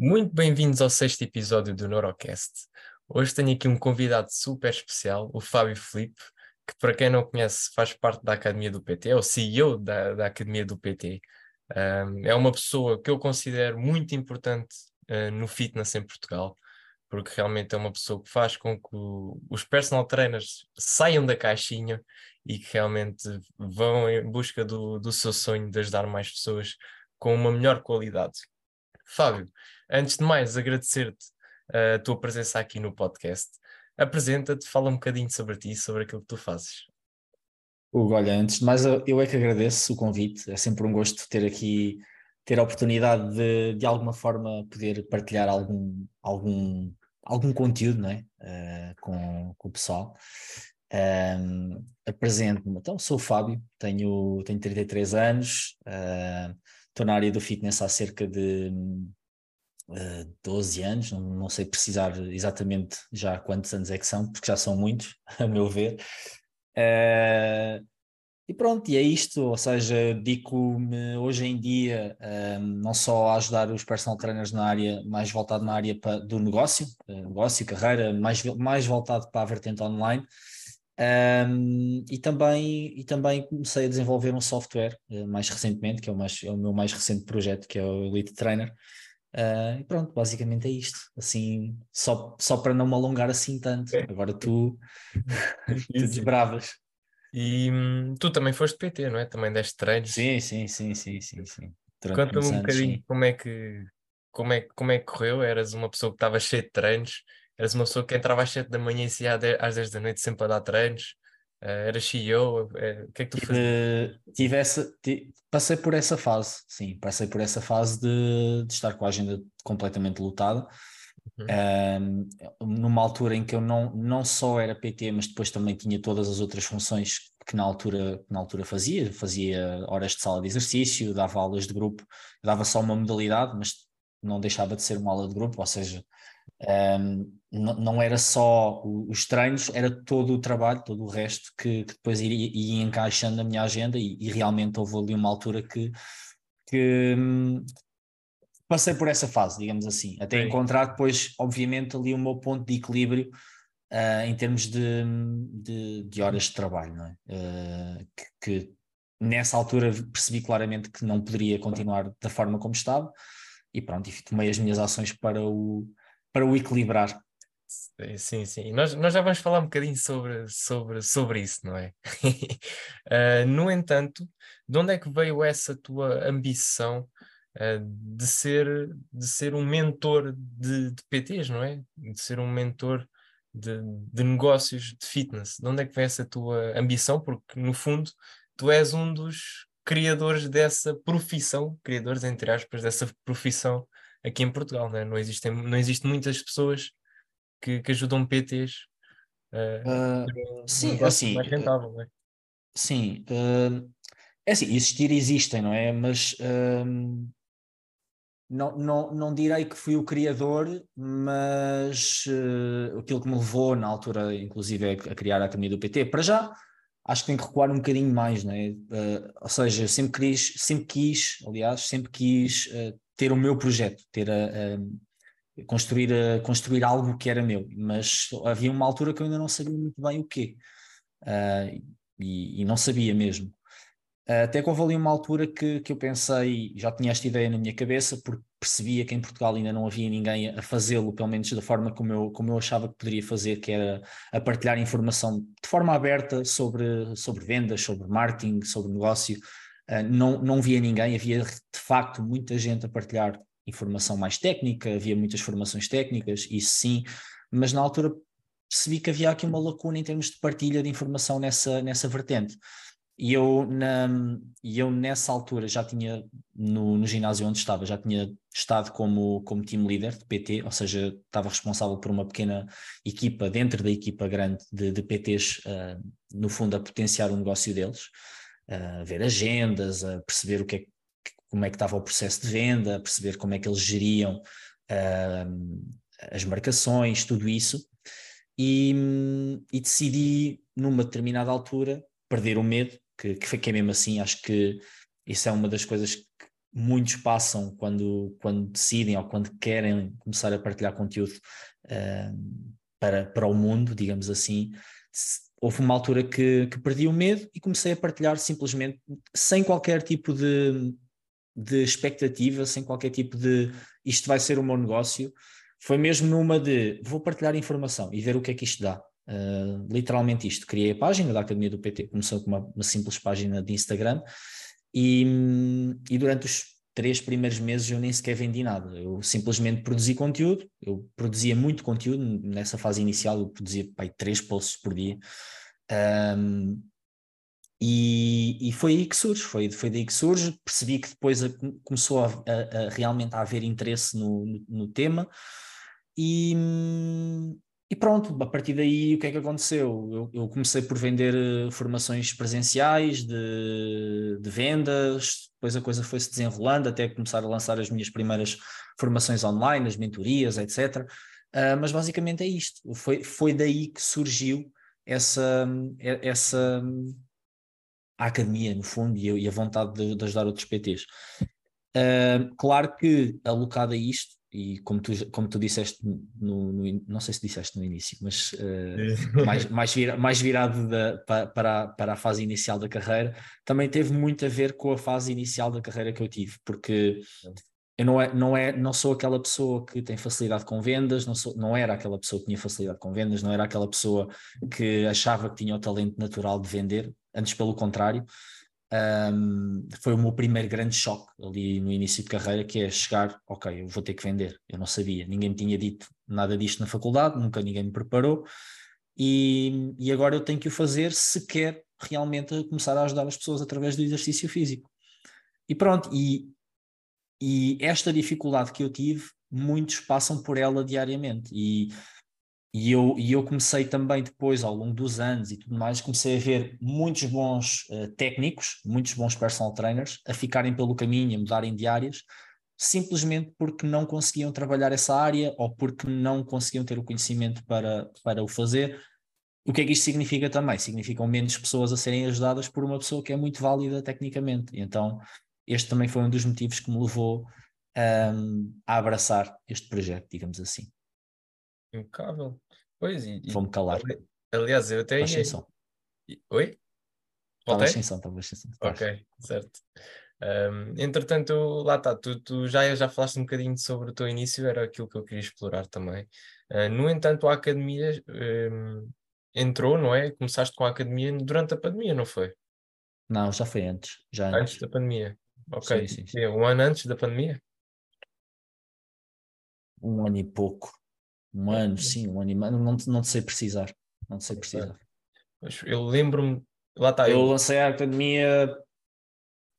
Muito bem-vindos ao sexto episódio do Neurocast. Hoje tenho aqui um convidado super especial, o Fábio Felipe, que para quem não conhece faz parte da Academia do PT, é o CEO da, da Academia do PT. Um, é uma pessoa que eu considero muito importante uh, no fitness em Portugal, porque realmente é uma pessoa que faz com que o, os personal trainers saiam da caixinha e que realmente vão em busca do, do seu sonho de ajudar mais pessoas com uma melhor qualidade. Fábio, antes de mais, agradecer-te uh, a tua presença aqui no podcast. Apresenta-te, fala um bocadinho sobre ti, sobre aquilo que tu fazes. Hugo, olha, antes de mais, eu é que agradeço o convite. É sempre um gosto ter aqui, ter a oportunidade de, de alguma forma, poder partilhar algum, algum, algum conteúdo não é? Uh, com, com o pessoal. Um, Apresento-me, então, sou o Fábio, tenho, tenho 33 anos, uh, estou na área do fitness há cerca de uh, eh, 12 anos, não, não, sei precisar exatamente já quantos anos é que são, porque já são muitos, a meu ver. Uh, e pronto, e é isto, ou seja, dedico-me hoje em dia eh, não só a ajudar os personal trainers na área, mais voltado na área do negócio, negócio, carreira, mais, mais voltado para a vertente online, um, e, também, e também comecei a desenvolver um software mais recentemente, que é o, mais, é o meu mais recente projeto, que é o Elite Trainer. Uh, e pronto, basicamente é isto. Assim, só, só para não me alongar assim tanto. É. Agora tu, tu desbravas. E hum, tu também foste PT, não é? Também deste treinos. Sim, sim, sim, sim, sim, sim. Conta-me um bocadinho sim. como é que como é, como é que correu? Eras uma pessoa que estava cheia de treinos Eras uma pessoa que entrava às 7 da manhã e saía às 10 da noite sempre a dar treinos. Uh, eras CEO? Uh, o que é que tu fazias? Tive essa, tive, passei por essa fase, sim, passei por essa fase de, de estar com a agenda completamente lotada. Uhum. Uh, numa altura em que eu não, não só era PT, mas depois também tinha todas as outras funções que na altura, na altura fazia. Fazia horas de sala de exercício, dava aulas de grupo, dava só uma modalidade, mas não deixava de ser uma aula de grupo, ou seja, um, não, era só os treinos, era todo o trabalho, todo o resto que, que depois iria, ia encaixando na minha agenda e, e, realmente houve ali uma altura que, que hum, passei por essa fase, digamos assim, até Sim. encontrar depois, obviamente, ali o meu ponto de equilíbrio uh, em termos de, de, de, horas de trabalho, é? Uh, que, que nessa altura percebi claramente que não poderia continuar da forma como estava e pronto, e tomei as minhas ações para o para o equilibrar. Sim, sim. Nós, nós já vamos falar um bocadinho sobre, sobre, sobre isso, não é? uh, no entanto, de onde é que veio essa tua ambição uh, de, ser, de ser um mentor de, de PTs, não é? De ser um mentor de, de negócios de fitness. De onde é que vem essa tua ambição? Porque, no fundo, tu és um dos criadores dessa profissão, criadores, entre aspas, dessa profissão aqui em Portugal, né? não, existem, não existem muitas pessoas que, que ajudam PTs uh, uh, um sim, assim, mais rentável, né? Sim, uh, é assim, existir existem, não é? Mas uh, não, não, não direi que fui o criador, mas uh, aquilo que me levou na altura, inclusive, a, a criar a Academia do PT, para já, acho que tem que recuar um bocadinho mais, não é? Uh, ou seja, eu sempre quis, sempre quis, aliás, sempre quis uh, ter o meu projeto, ter a, a construir, a, construir algo que era meu, mas havia uma altura que eu ainda não sabia muito bem o quê, uh, e, e, não sabia mesmo. Até que houve ali uma altura que, que eu pensei, já tinha esta ideia na minha cabeça, porque percebia que em Portugal ainda não havia ninguém a fazê-lo, pelo menos da forma como eu, como eu achava que poderia fazer, que era a partilhar informação de forma aberta sobre, sobre vendas, sobre marketing, sobre negócio, não, não via ninguém, havia de facto muita gente a partilhar informação mais técnica, havia muitas formações técnicas, isso sim, mas na altura percebi que havia aqui uma lacuna em termos de partilha de informação nessa, nessa vertente. E eu, na, eu nessa altura já tinha, no, no ginásio onde estava, já tinha estado como, como team leader de PT, ou seja, estava responsável por uma pequena equipa dentro da equipa grande de, de PTs, uh, no fundo a potenciar o negócio deles a ver agendas, a perceber o que é, como é que estava o processo de venda, a perceber como é que eles geriam uh, as marcações, tudo isso. E, e, decidi, numa determinada altura, perder o medo, que, que, que é mesmo assim, acho que isso é uma das coisas que, muitos passam quando, quando decidem ou quando querem começar a partilhar conteúdo uh, para, para o mundo, digamos assim. Houve uma altura que, que perdi o medo e comecei a partilhar simplesmente sem qualquer tipo de, de expectativa, sem qualquer tipo de isto vai ser o meu negócio. Foi mesmo numa de vou partilhar informação e ver o que é que isto dá. Uh, literalmente isto. Criei a página da Academia do PT, começou com uma, uma simples página de Instagram e, e, durante os três primeiros meses eu nem sequer vendi nada. Eu simplesmente produzi conteúdo, eu produzia muito conteúdo nessa fase inicial, eu produzia pai, três posts por dia. Um, e, e, foi aí que surge, foi, foi daí que surge. Percebi que depois a, começou a, a, a, realmente a haver interesse no, no, no tema, e, e pronto, a partir daí o que é que aconteceu? Eu, eu comecei por vender eh, formações presenciais de, de vendas, depois a coisa foi se desenrolando até começar a lançar as minhas primeiras formações online, as mentorias, etc. Uh, ah, mas basicamente é isto. Foi, foi daí que surgiu essa, essa a academia, no fundo, e a, e a vontade de, de, ajudar outros PTs. Uh, ah, claro que alocado a isto, e como tu, como tu disseste no, no, não sei se disseste no início, mas uh, mais, mais, vira, mais virado da, para, a, para a fase inicial da carreira, também teve muito a ver com a fase inicial da carreira que eu tive, porque eu não, é, não, é, não sou aquela pessoa que tem facilidade com vendas, não, sou, não era aquela pessoa que tinha facilidade com vendas, não era aquela pessoa que achava que tinha o talento natural de vender, antes pelo contrário um, foi o meu primeiro grande choque ali no início de carreira, que é chegar, ok, eu vou ter que vender. Eu não sabia, ninguém me tinha dito nada disto na faculdade, nunca ninguém me preparou, e, e agora eu tenho que o fazer se quer realmente começar a ajudar as pessoas através do exercício físico. E pronto, e, e esta dificuldade que eu tive, muitos passam por ela diariamente. E e eu, e eu comecei também depois, ao longo dos anos e tudo mais, comecei a ver muitos bons uh, técnicos, muitos bons personal trainers a ficarem pelo caminho, a mudarem de áreas, simplesmente porque não conseguiam trabalhar essa área ou porque não conseguiam ter o conhecimento para, para o fazer. O que é que isto significa também? Significam menos pessoas a serem ajudadas por uma pessoa que é muito válida tecnicamente. Então, este também foi um dos motivos que me levou um, a abraçar este projeto, digamos assim. Impecável. Pois, e, Vou-me calar. aliás, eu até ia... Oi? Estava sem som, estava sem som. Ok, certo. Um, entretanto, lá está, tu, tu, já, já falaste um bocadinho sobre o teu início, era aquilo que eu queria explorar também. Uh, no entanto, a academia um, entrou, não é? Começaste com a academia durante a pandemia, não foi? Não, já foi antes. Já antes, antes da pandemia. Ok. Sim, sim, sim. Um ano antes da pandemia? Um ano e pouco. Um ano, sim, um ano e meio, não, não sei precisar. Não sei precisar. Eu lembro-me, lá está. Eu, eu lancei a academia,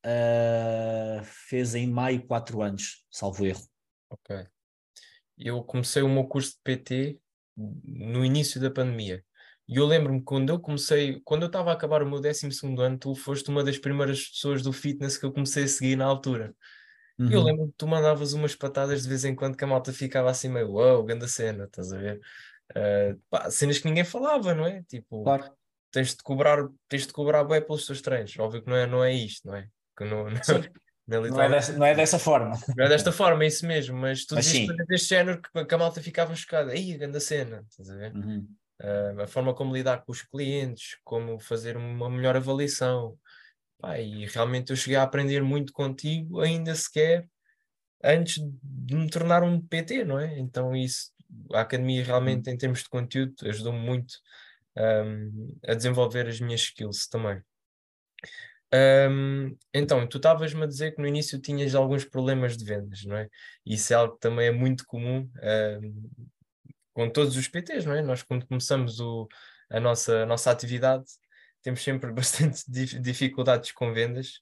uh, fez em maio quatro anos, salvo erro. Ok. Eu comecei o meu curso de PT no início da pandemia. E eu lembro-me quando eu comecei, quando eu estava a acabar o meu 12 ano, tu foste uma das primeiras pessoas do fitness que eu comecei a seguir na altura. Uhum. Eu lembro que tu mandavas umas patadas de vez em quando que a malta ficava assim meio, uau, wow, grande cena, estás a ver? Uh, pá, cenas que ninguém falava, não é? Tipo, claro. tens de cobrar, tens de cobrar bem pelos teus treinos. Óbvio que não é, não é isto, não é? Que não, não, não, é, não, é dessa, não é dessa forma. Não é desta forma, é isso mesmo, mas tu dizes deste género que, que a malta ficava chocada. Aí, grande cena, estás a ver? Uhum. Uh, a forma como lidar com os clientes, como fazer uma melhor avaliação, Pá, e realmente eu cheguei a aprender muito contigo, ainda sequer antes de me tornar um PT, não é? Então isso, a academia realmente em termos de conteúdo ajudou-me muito um, a desenvolver as minhas skills também. Um, então, tu estavas-me a dizer que no início tinhas alguns problemas de vendas, não é? Isso é algo que também é muito comum um, com todos os PTs, não é? Nós quando começamos o, a, nossa, a nossa atividade temos sempre bastante dificuldades com vendas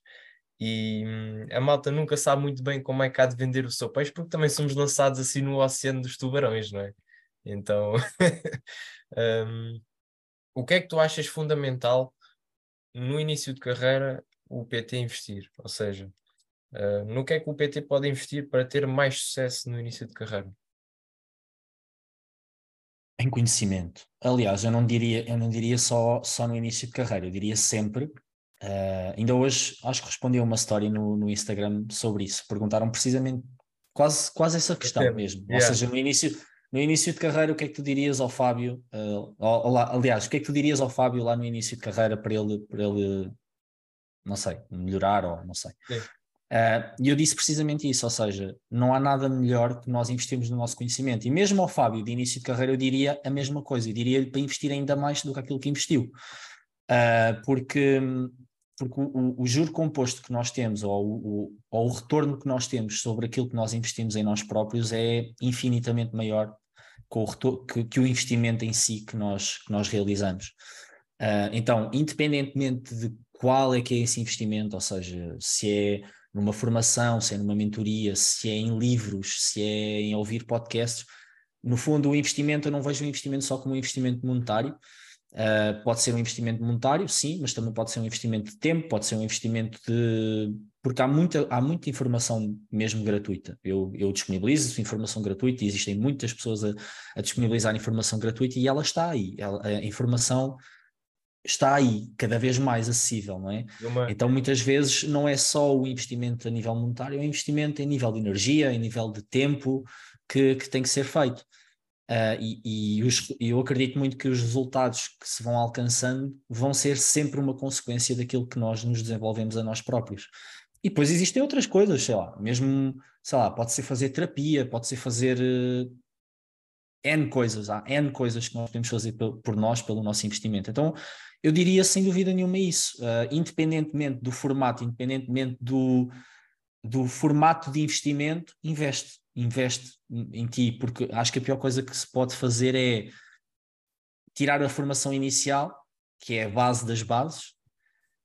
e hum, a malta nunca sabe muito bem como é que há de vender o seu peixe, porque também somos lançados assim no oceano dos tubarões, não é? Então, um, o que é que tu achas fundamental no início de carreira o PT investir? Ou seja, uh, no que é que o PT pode investir para ter mais sucesso no início de carreira? Em conhecimento. Aliás, eu não diria, eu não diria só, só no início de carreira, eu diria sempre Uh, ainda hoje acho que respondi a uma história no, no Instagram sobre isso. Perguntaram precisamente quase, quase essa questão é, mesmo. Yeah. Ou seja, no início, no início de carreira, o que é que tu dirias ao Fábio? Uh, aliás, o que é que tu dirias ao Fábio lá no início de carreira para ele, para ele não sei, melhorar ou não sei. Uh, e eu disse precisamente isso, ou seja, não há nada melhor que nós investirmos no nosso conhecimento. E mesmo ao Fábio, de início de carreira, eu diria a mesma coisa, eu diria-lhe para investir ainda mais do que aquilo que investiu. Uh, porque porque o, o, juro composto que nós temos, ou o, ou o retorno que nós temos sobre aquilo que nós investimos em nós próprios, é infinitamente maior que o, retorno, que o investimento em si que nós, que nós realizamos. Uh, então, independentemente de qual é que é esse investimento, ou seja, se é numa formação, se é numa mentoria, se é em livros, se é em ouvir podcasts, no fundo o investimento, eu não vejo o investimento só como um investimento monetário, Uh, pode ser um investimento monetário, sim, mas também pode ser um investimento de tempo, pode ser um investimento de. Porque há muita, há muita informação mesmo gratuita. Eu, eu disponibilizo informação gratuita e existem muitas pessoas a, a disponibilizar informação gratuita e ela está aí. Ela, a informação está aí, cada vez mais acessível, não é? Uma... Então, muitas vezes, não é só o investimento a nível monetário, é o investimento em nível de energia, em nível de tempo que, que tem que ser feito. Uh, e, e os, eu acredito muito que os resultados que se vão alcançando vão ser sempre uma consequência daquilo que nós nos desenvolvemos a nós próprios. E depois existem outras coisas, sei lá, mesmo, sei lá, pode ser fazer terapia, pode ser fazer uh, N coisas, há N coisas que nós podemos fazer por nós, pelo nosso investimento. Então, eu diria sem dúvida nenhuma isso, uh, independentemente do formato, independentemente do, do formato de investimento, investe investe em ti, porque acho que a pior coisa que se pode fazer é tirar a formação inicial, que é a base das bases,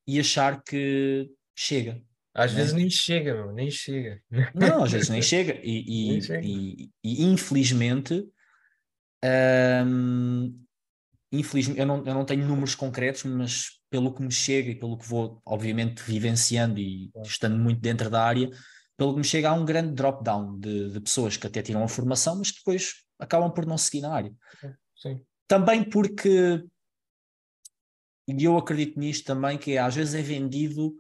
e achar que chega. Às né? vezes nem chega, meu, nem chega. Não, às vezes nem chega. E, e, nem chega. e, e infelizmente, hum, infelizmente eu, não, eu não tenho números concretos, mas pelo que me chega e pelo que vou, obviamente, vivenciando e estando muito dentro da área, pelo que me chega, há um grande drop-down de, de, pessoas que até tiram a formação, mas que depois acabam por não seguir na área. Sim. Também porque, e eu acredito nisto também, que às vezes é vendido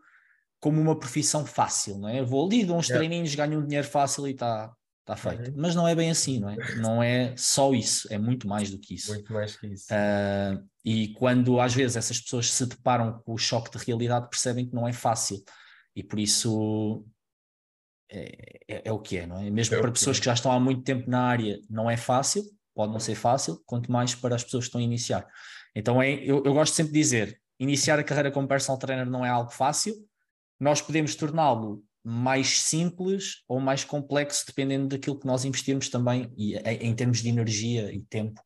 como uma profissão fácil, não é? Eu vou ali, dou uns yeah. treininhos, ganho um dinheiro fácil e está tá feito. Uhum. Mas não é bem assim, não é? Não é só isso, é muito mais do que isso. Muito mais que isso. Uh, e quando às vezes essas pessoas se deparam com o choque de realidade, percebem que não é fácil. E por isso é, é, é, o que é, não é? Mesmo é para pessoas que, é. que já estão há muito tempo na área, não é fácil, pode não ser fácil, quanto mais para as pessoas que estão a iniciar. Então é, eu, eu gosto sempre de dizer: iniciar a carreira como personal trainer não é algo fácil, nós podemos torná-lo mais simples ou mais complexo, dependendo daquilo que nós investirmos também e, em termos de energia e tempo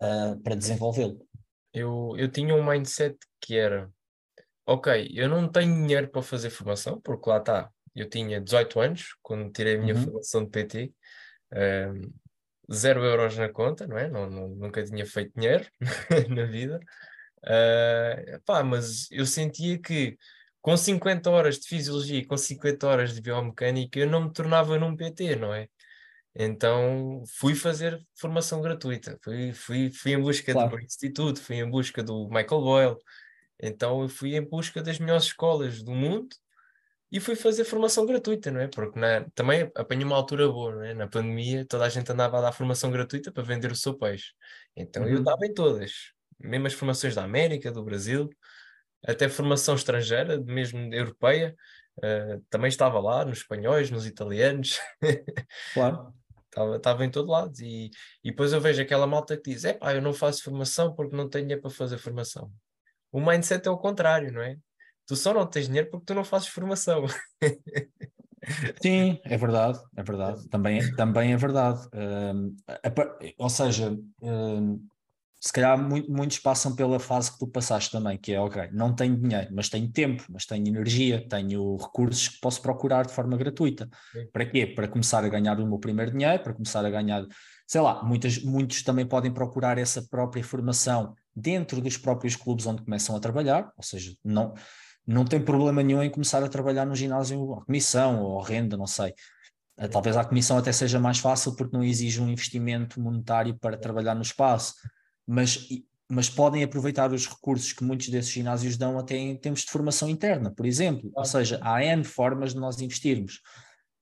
uh, para desenvolvê-lo. Eu, eu tinha um mindset que era: ok, eu não tenho dinheiro para fazer formação, porque lá está, eu tinha 18 anos quando tirei a minha uhum. formação de PT, um, zero euros na conta, não é? Não, não, nunca tinha feito dinheiro na vida, uh, pá, mas eu sentia que com 50 horas de fisiologia e com 50 horas de biomecânica eu não me tornava num PT, não é? Então fui fazer formação gratuita, fui, fui, fui em busca claro. do Instituto, fui em busca do Michael Boyle, então eu fui em busca das melhores escolas do mundo e fui fazer formação gratuita, não é? Porque na, também apanhei uma altura boa, não é? Na pandemia toda a gente andava a dar formação gratuita para vender o seu peixe. Então uhum. eu dava em todas, mesmo as formações da América, do Brasil, até formação estrangeira, mesmo europeia, uh, também estava lá, nos espanhóis, nos italianos. Claro. estava, estava em todo lado. E, e depois eu vejo aquela malta que diz: é pá, eu não faço formação porque não tenho dinheiro para fazer formação. O mindset é o contrário, não é? Tu só não tens dinheiro porque tu não fazes formação. Sim, é verdade, é verdade. Também, também é verdade. Um, ou seja, um, se calhar muito, muitos passam pela fase que tu passaste também, que é ok, não tenho dinheiro, mas tenho tempo, mas tenho energia, tenho recursos que posso procurar de forma gratuita. Sim. Para quê? Para começar a ganhar o meu primeiro dinheiro, para começar a ganhar, sei lá, muitas, muitos também podem procurar essa própria formação dentro dos próprios clubes onde começam a trabalhar, ou seja, não não tem problema nenhum em começar a trabalhar no ginásio à comissão ou renda, não sei. Talvez a comissão até seja mais fácil porque não exige um investimento monetário para trabalhar no espaço. Mas mas podem aproveitar os recursos que muitos desses ginásios dão até em termos de formação interna, por exemplo. Ou seja, há N formas de nós investirmos.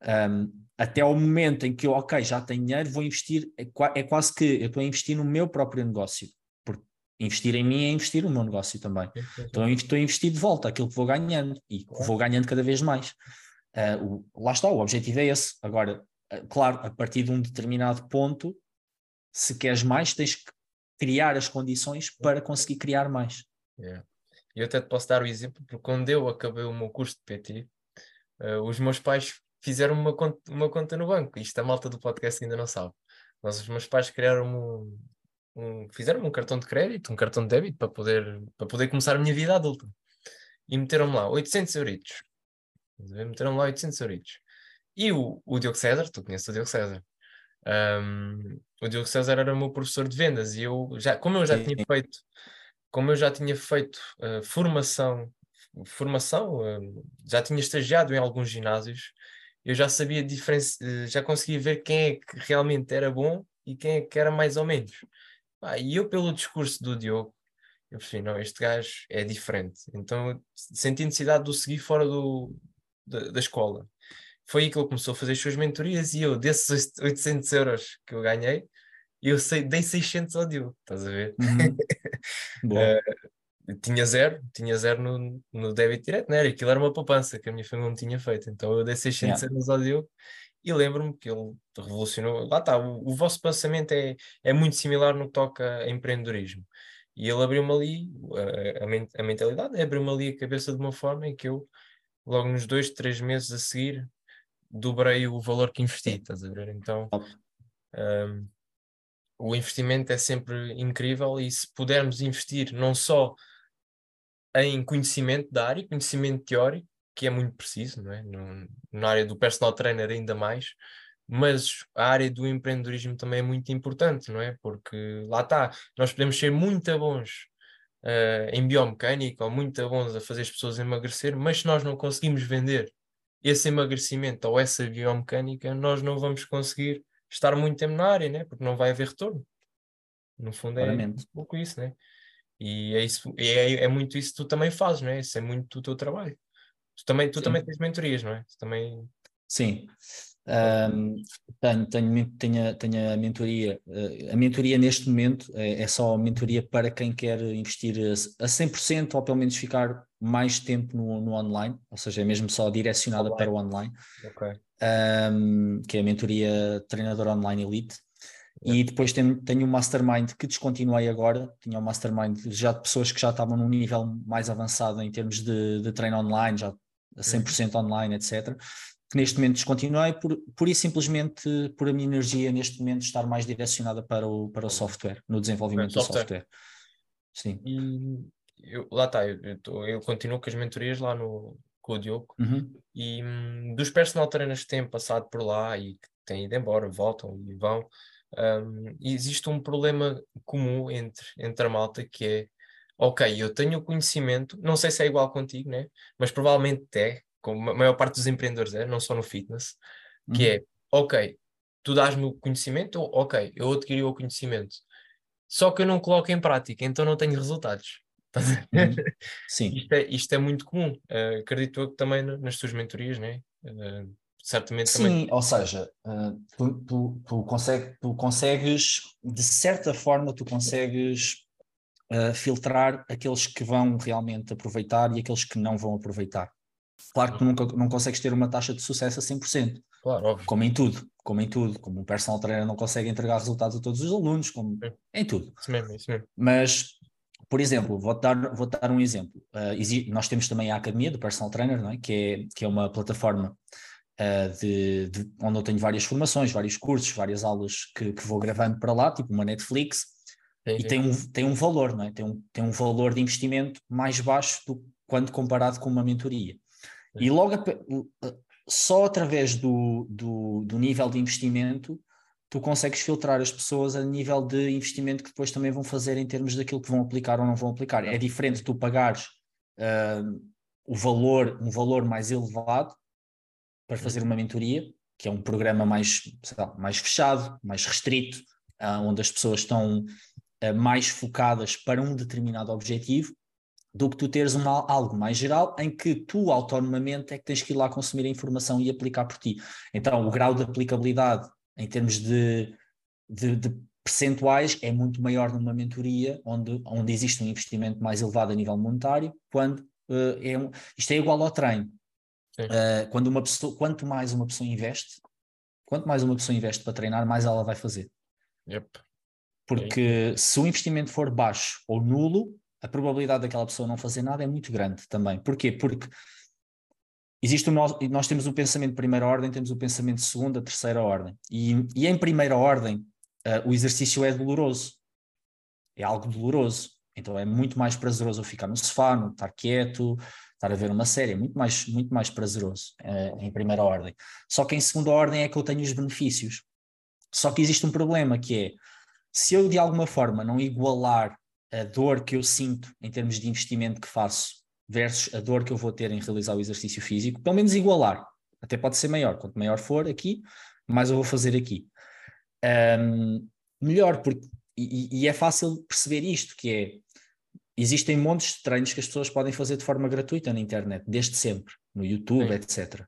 Um, até ao momento em que eu, ok, já tenho dinheiro, vou investir, é, é quase que eu estou a investir no meu próprio negócio. Porque investir em mim é investir no meu negócio também. Então eu estou a investir de volta aquilo que vou ganhando e vou ganhando cada vez mais. Uh, o, lá está, o objetivo é esse. Agora, uh, claro, a partir de um determinado ponto, se queres mais, tens que criar as condições para conseguir criar mais. Yeah. Eu até te posso dar o exemplo, porque quando eu acabei o meu curso de PT, uh, eh, os meus pais fizeram uma conta, uma conta no banco. Isto a malta do podcast ainda não sabe. Mas os meus pais criaram um, um, fizeram um cartão de crédito, um cartão de débito para poder, para poder começar a minha vida adulta. E meteram-me lá 800 euritos. Meteram-me lá 800 euritos. E o, o Diogo César, tu conheces o Diogo César, um, o Diogo César era o meu professor de vendas e eu já, como eu já Sim. tinha feito, como eu já tinha feito uh, formação, formação, uh, já tinha estagiado em alguns ginásios, eu já sabia diferença, uh, já conseguia ver quem é que realmente era bom e quem é que era mais ou menos. Ah, e eu, pelo discurso do Diogo, eu percebi, não, este gajo é diferente. Então senti necessidade de o seguir fora do, da, da escola foi aí que ele começou a fazer as suas mentorias e eu, desses 800 euros que eu ganhei, eu sei, dei 600 ao Diogo, estás a ver? Uhum. uh, tinha zero, tinha zero no, no débito direto, não era? Aquilo era uma poupança que a minha família não tinha feito, então eu dei 600 yeah. euros ao Diogo e lembro-me que ele revolucionou. Lá está, o, o, vosso pensamento é, é muito similar no que toca a empreendedorismo. E ele abriu-me ali, a, a, a mentalidade abriu-me ali a cabeça de uma forma em que eu, logo nos dois, três meses a seguir, dobrei o valor que investi, estás a ver? Então um, o investimento é sempre incrível e se pudermos investir não só em conhecimento da área, conhecimento teórico, que é muito preciso, não é? No, na área do personal trainer ainda mais, mas a área do empreendedorismo também é muito importante, não é? Porque lá está, nós podemos ser muito bons uh, em biomecânica ou muito bons a fazer as pessoas emagrecer, mas se nós não conseguimos vender esse emagrecimento ou essa biomecânica, nós não vamos conseguir estar muito tempo na área, né? porque não vai haver retorno. No fundo é um pouco isso, né? E é, isso, é, é muito isso que tu também fazes, né? Isso é muito do teu trabalho. Tu também, tu também tens mentorias, não é? Tu também... Sim. Um, tenho, tenho, tenho, tenho a mentoria. Uh, a mentoria neste momento é, é, só mentoria para quem quer investir a, a 100% ou pelo menos ficar mais tempo no, no online, ou seja, é mesmo só direcionada online. para o online, okay. um, que é a mentoria treinador online elite. E depois tenho, tenho um mastermind que descontinuei agora. Tinha um mastermind já de pessoas que já estavam num nível mais avançado em termos de, de treino online, já a 100% uhum. online, etc que neste momento descontinuei por, por e simplesmente por a minha energia neste momento estar mais direcionada para o, para o software, no desenvolvimento do software. Sim. E eu, lá está, eu, eu, tô, eu, continuo com as mentorias lá no, com o Diogo uhum. e hum, dos personal trainers que têm passado por lá e que têm ido embora, voltam e vão, um, existe um problema comum entre, entre a malta que é ok, eu tenho o conhecimento, não sei se é igual contigo, né? mas provavelmente é, como a maior parte dos empreendedores é, não só no fitness, que uhum. é, ok, tu dás-me o conhecimento, ok, eu adquiri o conhecimento, só que eu não coloco em prática, então não tenho resultados. Uhum. Sim. isto, é, isto é muito comum, uh, acredito eu que também nas tuas mentorias, né? Uh, certamente Sim, também. ou seja, uh, tu, tu, tu, consegue, tu consegues, de certa forma, tu consegues uh, filtrar aqueles que vão realmente aproveitar e aqueles que não vão aproveitar. Claro que tu nunca, não consegues ter uma taxa de sucesso a 100%. Claro, óbvio. Como em tudo, como em tudo. Como um personal trainer não consegue entregar resultados a todos os alunos, como é. em tudo. Isso mesmo, isso mesmo. Mas, por exemplo, vou dar, vou dar um exemplo. Uh, nós temos também a Academia do Personal Trainer, não é? que, é, que é uma plataforma uh, de, de, onde eu tenho várias formações, vários cursos, várias aulas que, que vou gravando para lá, tipo uma Netflix, sim, e. Tem, um, tem um valor, não é? tem, um, tem um valor de investimento mais baixo do, quando comparado com uma mentoria. E logo só através do, do, do, nível de investimento tu consegues filtrar as pessoas a nível de investimento que depois também vão fazer em termos daquilo que vão aplicar ou não vão aplicar. É diferente tu pagares uh, o valor, um valor mais elevado para fazer uma mentoria, que é um programa mais, lá, mais fechado, mais restrito, uh, onde as pessoas estão uh, mais focadas para um determinado objetivo do que tu teres uma, algo mais geral em que tu autonomamente é que tens que ir lá consumir a informação e aplicar por ti. Então, o grau de aplicabilidade em termos de, de, de percentuais é muito maior numa mentoria onde, onde existe um investimento mais elevado a nível monetário, quando uh, é um, isto é igual ao treino. Uh, quando uma pessoa, quanto mais uma pessoa investe, quanto mais uma pessoa investe para treinar, mais ela vai fazer. Yep. Porque se o investimento for baixo ou nulo, a probabilidade daquela pessoa não fazer nada é muito grande também. Porquê? Porque existe o nosso, nós temos o pensamento de primeira ordem, temos o pensamento de segunda, terceira ordem. E, e em primeira ordem, uh, o exercício é doloroso. É algo doloroso. Então é muito mais prazeroso eu ficar no sofá, no estar quieto, estar a ver uma série, é muito mais, muito mais prazeroso uh, em primeira ordem. Só que em segunda ordem é que eu tenho os benefícios. Só que existe um problema que é, se eu de alguma forma não igualar a dor que eu sinto em termos de investimento que faço versus a dor que eu vou ter em realizar o exercício físico, pelo menos igualar. Até pode ser maior. Quanto maior for aqui, mais eu vou fazer aqui. Um, melhor, porque, e, e, é fácil perceber isto, que é, existem montes de treinos que as pessoas podem fazer de forma gratuita na internet, desde sempre, no YouTube, Sim. etc.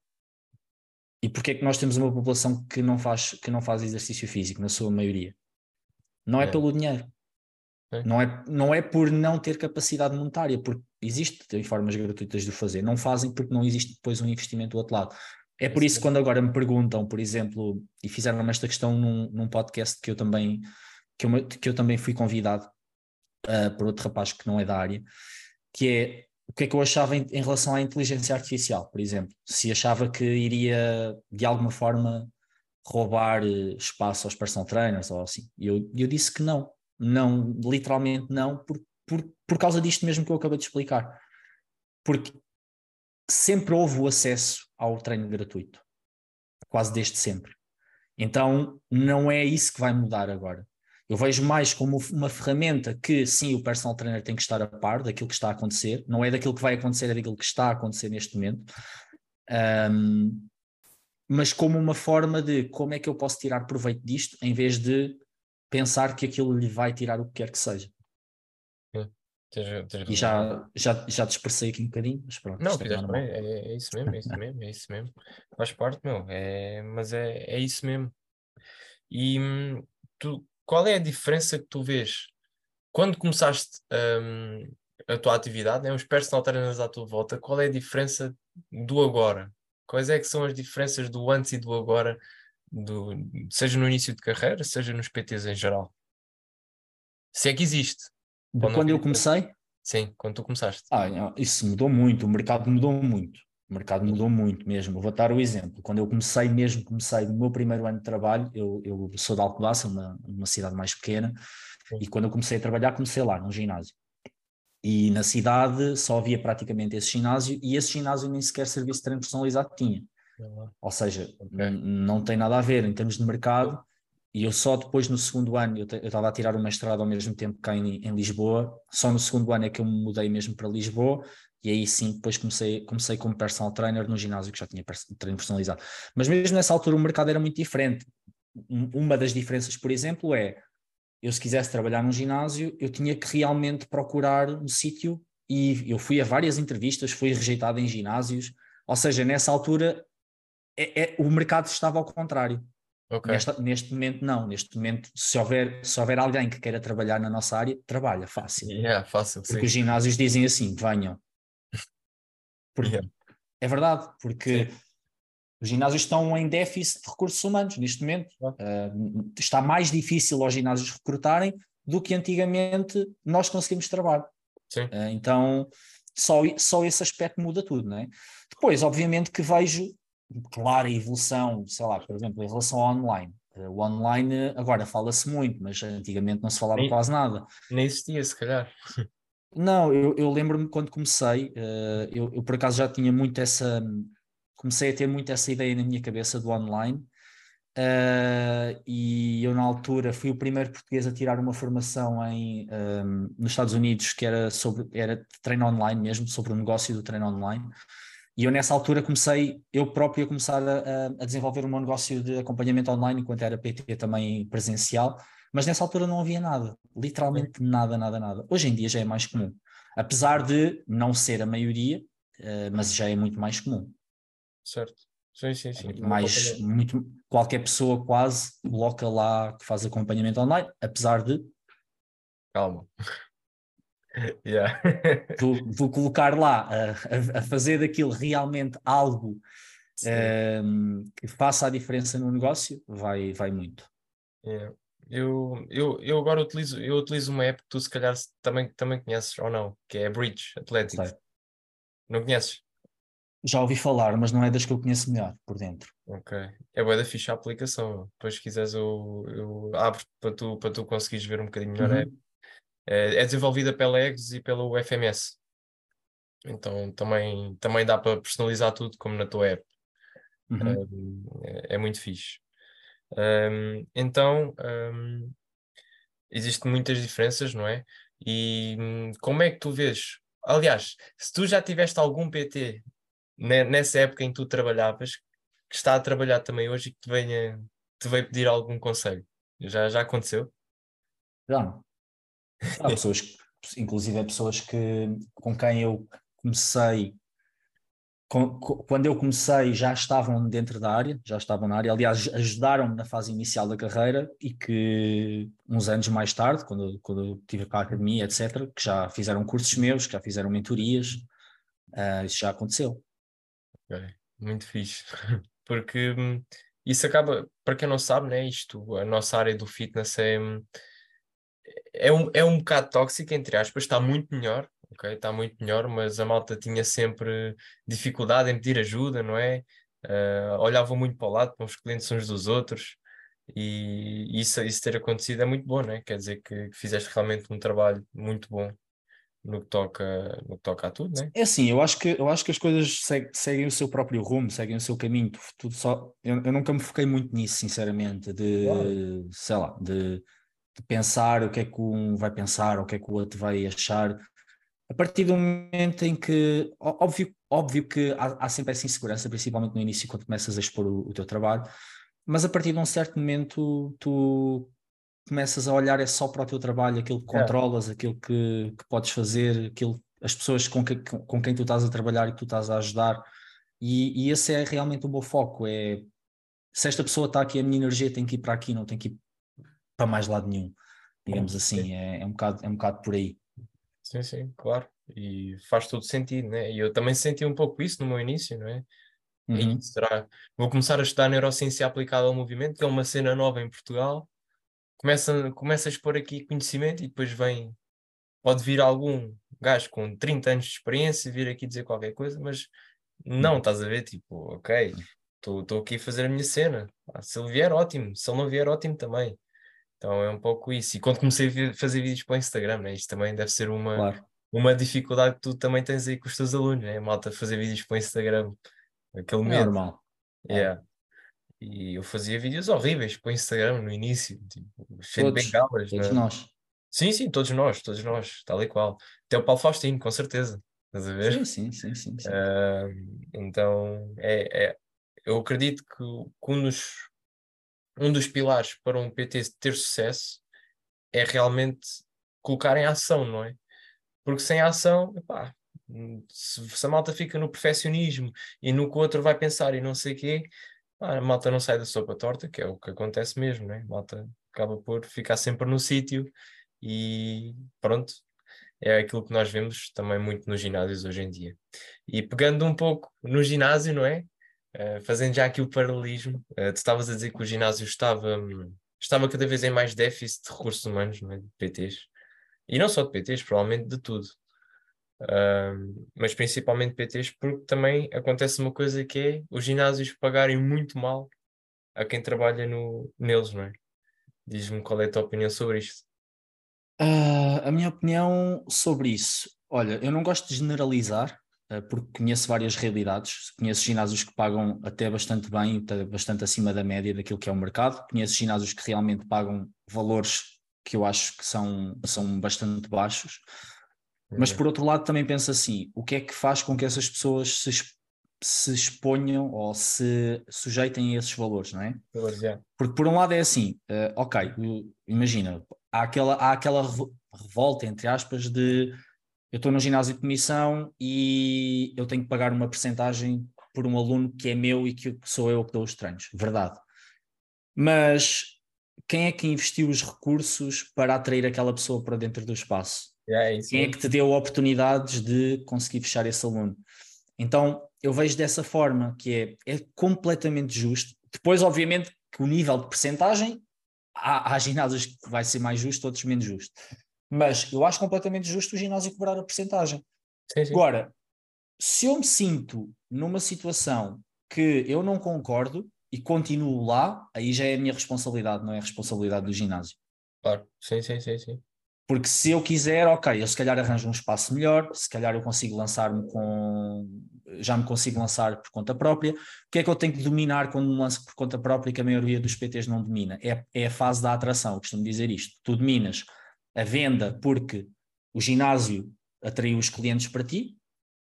E porquê é que nós temos uma população que não faz, que não faz exercício físico, na sua maioria? Não é, é pelo dinheiro. Não é, não é por não ter capacidade monetária, porque existe tem formas gratuitas de o fazer. Não fazem porque não existe depois um investimento do outro lado. É por isso que quando agora me perguntam, por exemplo, e fizeram esta questão num, num podcast que eu também que eu, que eu também fui convidado uh, por outro rapaz que não é da área, que é o que é que eu achava em, em, relação à inteligência artificial, por exemplo, se achava que iria de alguma forma roubar eh, espaço aos personal trainers ou assim. E eu, eu disse que não, não, literalmente não, por, por, por causa disto mesmo que eu acabei de explicar. Porque sempre houve o acesso ao treino gratuito, quase desde sempre. Então não é isso que vai mudar agora. Eu vejo mais como uma ferramenta que, sim, o personal trainer tem que estar a par daquilo que está a acontecer, não é daquilo que vai acontecer, é daquilo que está a acontecer neste momento, um, mas como uma forma de como é que eu posso tirar proveito disto, em vez de pensar que aquilo lhe vai tirar o que quer que seja. E já, já, já dispersei aqui um bocadinho, mas pronto. Não, fizeste bem, é, é, isso mesmo, é isso mesmo, é isso mesmo. Faz parte, meu, é, mas é, é isso mesmo. E hum, tu, qual é a diferença que tu vês quando começaste um, a tua atividade, né, os personal trainers à tua volta, qual é a diferença do agora? Quais é que são as diferenças do antes e do agora do, seja no início de carreira, seja nos PTs em geral. Se é que existe. De quando eu comecei? Sim, quando tu começaste. Ah, isso mudou muito, o mercado mudou muito. O mercado mudou muito mesmo. Vou dar o exemplo. Quando eu comecei, mesmo comecei no meu primeiro ano de trabalho, eu, eu sou de Alcobaça, uma, uma cidade mais pequena, Sim. e quando eu comecei a trabalhar, comecei lá, num ginásio. E na cidade só havia praticamente esse ginásio, e esse ginásio nem sequer serviço de treino personalizado tinha. Ou seja, okay. não tem nada a ver em termos de mercado. E eu só depois no segundo ano, eu estava a tirar o mestrado ao mesmo tempo cá em, em, Lisboa, só no segundo ano é que eu me mudei mesmo para Lisboa, e aí sim depois comecei, comecei como personal trainer no ginásio que já tinha treino personalizado. Mas mesmo nessa altura o mercado era muito diferente. Uma das diferenças, por exemplo, é eu se quisesse trabalhar num ginásio, eu tinha que realmente procurar um sítio e eu fui a várias entrevistas, fui rejeitado em ginásios, ou seja, nessa altura é, é, o mercado estava ao contrário. Okay. Nesta, neste momento, não. Neste momento, se houver, se houver alguém que queira trabalhar na nossa área, trabalha, fácil. Yeah, fácil porque sim. os ginásios dizem assim: venham. Porque, yeah. É verdade, porque sim. os ginásios estão em déficit de recursos humanos neste momento. Uh, está mais difícil aos ginásios recrutarem do que antigamente nós conseguimos trabalhar. Uh, então, só, só esse aspecto muda tudo, não é? Depois, obviamente, que vejo clara evolução, sei lá, por exemplo, em relação ao online. Eh, o online agora fala-se muito, mas antigamente não se falava nem, quase nada. Nem existia, se calhar. Não, eu, eu lembro-me quando comecei, uh, eu, eu, por acaso já tinha muito essa, comecei a ter muito essa ideia na minha cabeça do online, uh, e eu na altura fui o primeiro português a tirar uma formação em, um, nos Estados Unidos que era sobre, era treino online mesmo, sobre o negócio do treino online, E eu nessa altura comecei, eu próprio a começar a, a, desenvolver o meu negócio de acompanhamento online, enquanto era PT também presencial, mas nessa altura não havia nada, literalmente nada, nada, nada. Hoje em dia já é mais comum, apesar de não ser a maioria, uh, mas já é muito mais comum. Certo. Sim, sim, sim. Mais, muito, qualquer pessoa quase coloca lá que faz acompanhamento online, apesar de. Calma. yeah. vou, vou, colocar lá a, a, fazer daquilo realmente algo um, ehm, que faça a diferença no negócio, vai, vai muito. Yeah. Eu, eu, eu agora utilizo, eu utilizo uma app que tu se calhar também, também conheces ou não, que é a Bridge Athletics. Sei. Não conheces? Já ouvi falar, mas não é das que eu conheço melhor por dentro. Ok. É boa da ficha a aplicação. Depois, se quiseres, eu, eu abro para tu, para tu conseguires ver um bocadinho melhor. Uhum. É, é desenvolvida pela Eggs e pelo FMS. Então também, também dá para personalizar tudo como na tua app. Uhum. Um, é, é, muito fixe. Um, então, um, existem muitas diferenças, não é? E hum, como é que tu vês? Aliás, se tu já tiveste algum PT nessa época em que tu trabalhavas, que está a trabalhar também hoje e que te, venha, te veio pedir algum conselho? Já, já aconteceu? Já. Há pessoas, inclusive pessoas que, com quem eu comecei, com, quando eu comecei já estavam dentro da área, já estavam na área, aliás ajudaram-me na fase inicial da carreira e que uns anos mais tarde, quando, quando eu tive a academia, etc., que já fizeram cursos meus, que já fizeram mentorias, uh, isso já aconteceu. Ok, muito fixe. Porque hum, isso acaba, para quem não sabe, né, isto, a nossa área do fitness é, hum, é, um, é um bocado tóxica, entre aspas, está muito melhor, ok? Está muito melhor, mas a malta tinha sempre dificuldade em pedir ajuda, não é? Uh, olhavam muito para o lado, para os clientes uns dos outros, e isso, isso ter acontecido é muito bom, não é? Quer dizer que, que fizeste realmente um trabalho muito bom no que toca, no que toca a tudo, né? É assim, eu acho que, eu acho que as coisas seguem, seguem o seu próprio rumo, seguem o seu caminho, tudo só, eu, eu nunca me foquei muito nisso, sinceramente, de, claro. sei lá, de, de, pensar o que é que um vai pensar, ou o que é que o outro vai achar, a partir do momento em que, óbvio, óbvio que há, há sempre essa insegurança, principalmente no início, quando começas a expor o, o teu trabalho, mas a partir de um certo momento tu começas a olhar é só para o teu trabalho, aquilo que controlas, aquilo que, que podes fazer, aquilo, as pessoas com, que, com quem tu estás a trabalhar e que tu estás a ajudar. E, e esse é realmente o meu foco. É se esta pessoa está aqui, a minha energia tem que ir para aqui, não tem que ir para mais lado nenhum. Digamos assim, é, é, um bocado, é um bocado por aí. Sim, sim, claro. E faz todo sentido, né? E eu também senti um pouco isso no meu início, não é? Uhum. será? Vou começar a estudar neurociência aplicada ao movimento, que é uma cena nova em Portugal começa, começa a expor aqui conhecimento e depois vem, pode vir algum gajo com 30 anos de experiência vir aqui dizer qualquer coisa, mas não, estás a ver, tipo, ok, estou aqui a fazer a minha cena. Ah, se ele vier, ótimo, se ele não vier, ótimo também. Então é um pouco isso. E quando comecei a fazer vídeos para o Instagram, né, isto também deve ser uma, claro. uma dificuldade que tu também tens aí com os teus alunos, né? malta fazer vídeos para o Instagram. Aquele é medo. normal. Yeah. E eu fazia vídeos horríveis para o Instagram no início, tipo, cheio todos, de bengalas. Todos né? nós. Sim, sim, todos nós, todos nós, tal e qual. Até o Paulo Faustino, com certeza. Estás a ver? Sim, sim, sim. sim, sim. Uh, então, é, é, eu acredito que, que um, dos, um dos pilares para um PT ter sucesso é realmente colocar em ação, não é? Porque sem ação, epá, se, se a malta fica no perfeccionismo e no que o outro vai pensar e não sei o quê, a malta não sai da sopa torta, que é o que acontece mesmo, né? A malta acaba por ficar sempre no sítio e pronto, é aquilo que nós vemos também muito nos ginásios hoje em dia. E pegando um pouco no ginásio, não é? Uh, fazendo já aqui o paralelismo, uh, tu estavas a dizer que o ginásio estava, um, estava cada vez em mais déficit de recursos humanos, não é? de PTs. E não só de PTs, provavelmente de tudo. Uh, mas principalmente PTs, porque também acontece uma coisa que é os ginásios pagarem muito mal a quem trabalha no, neles, não é? Diz-me qual é a tua opinião sobre isto. Uh, a minha opinião sobre isso, olha, eu não gosto de generalizar, porque conheço várias realidades. Conheço ginásios que pagam até bastante bem, até bastante acima da média daquilo que é o mercado. Conheço ginásios que realmente pagam valores que eu acho que são, são bastante baixos. Mas por outro lado também penso assim, o que é que faz com que essas pessoas se, se exponham ou se sujeitem a esses valores, não é? é. Porque por um lado é assim, uh, ok, imagina, há aquela, há aquela revolta, entre aspas, de eu estou no ginásio de comissão e eu tenho que pagar uma percentagem por um aluno que é meu e que sou eu que dou os treinos. Verdade. Mas quem é que investiu os recursos para atrair aquela pessoa para dentro do espaço? É, quem é que te deu oportunidades de conseguir fechar esse aluno? Então, eu vejo dessa forma, que é, é completamente justo. Depois, obviamente, que o nível de percentagem, há, há ginásios que vai ser mais justo, outros menos justo. Mas eu acho completamente justo o ginásio cobrar a sim. Agora, se eu me sinto numa situação que eu não concordo e continuo lá, aí já é a minha responsabilidade, não é a responsabilidade do ginásio. Claro, sim, sim, sim, sim. Porque se eu quiser, ok, eu se calhar arranjo um espaço melhor, se calhar eu consigo lançar-me com. Já me consigo lançar por conta própria. O que é que eu tenho que dominar quando me lanço por conta própria que a maioria dos PTs não domina? É, é a fase da atração, eu costumo dizer isto. Tu dominas a venda porque o ginásio atraiu os clientes para ti,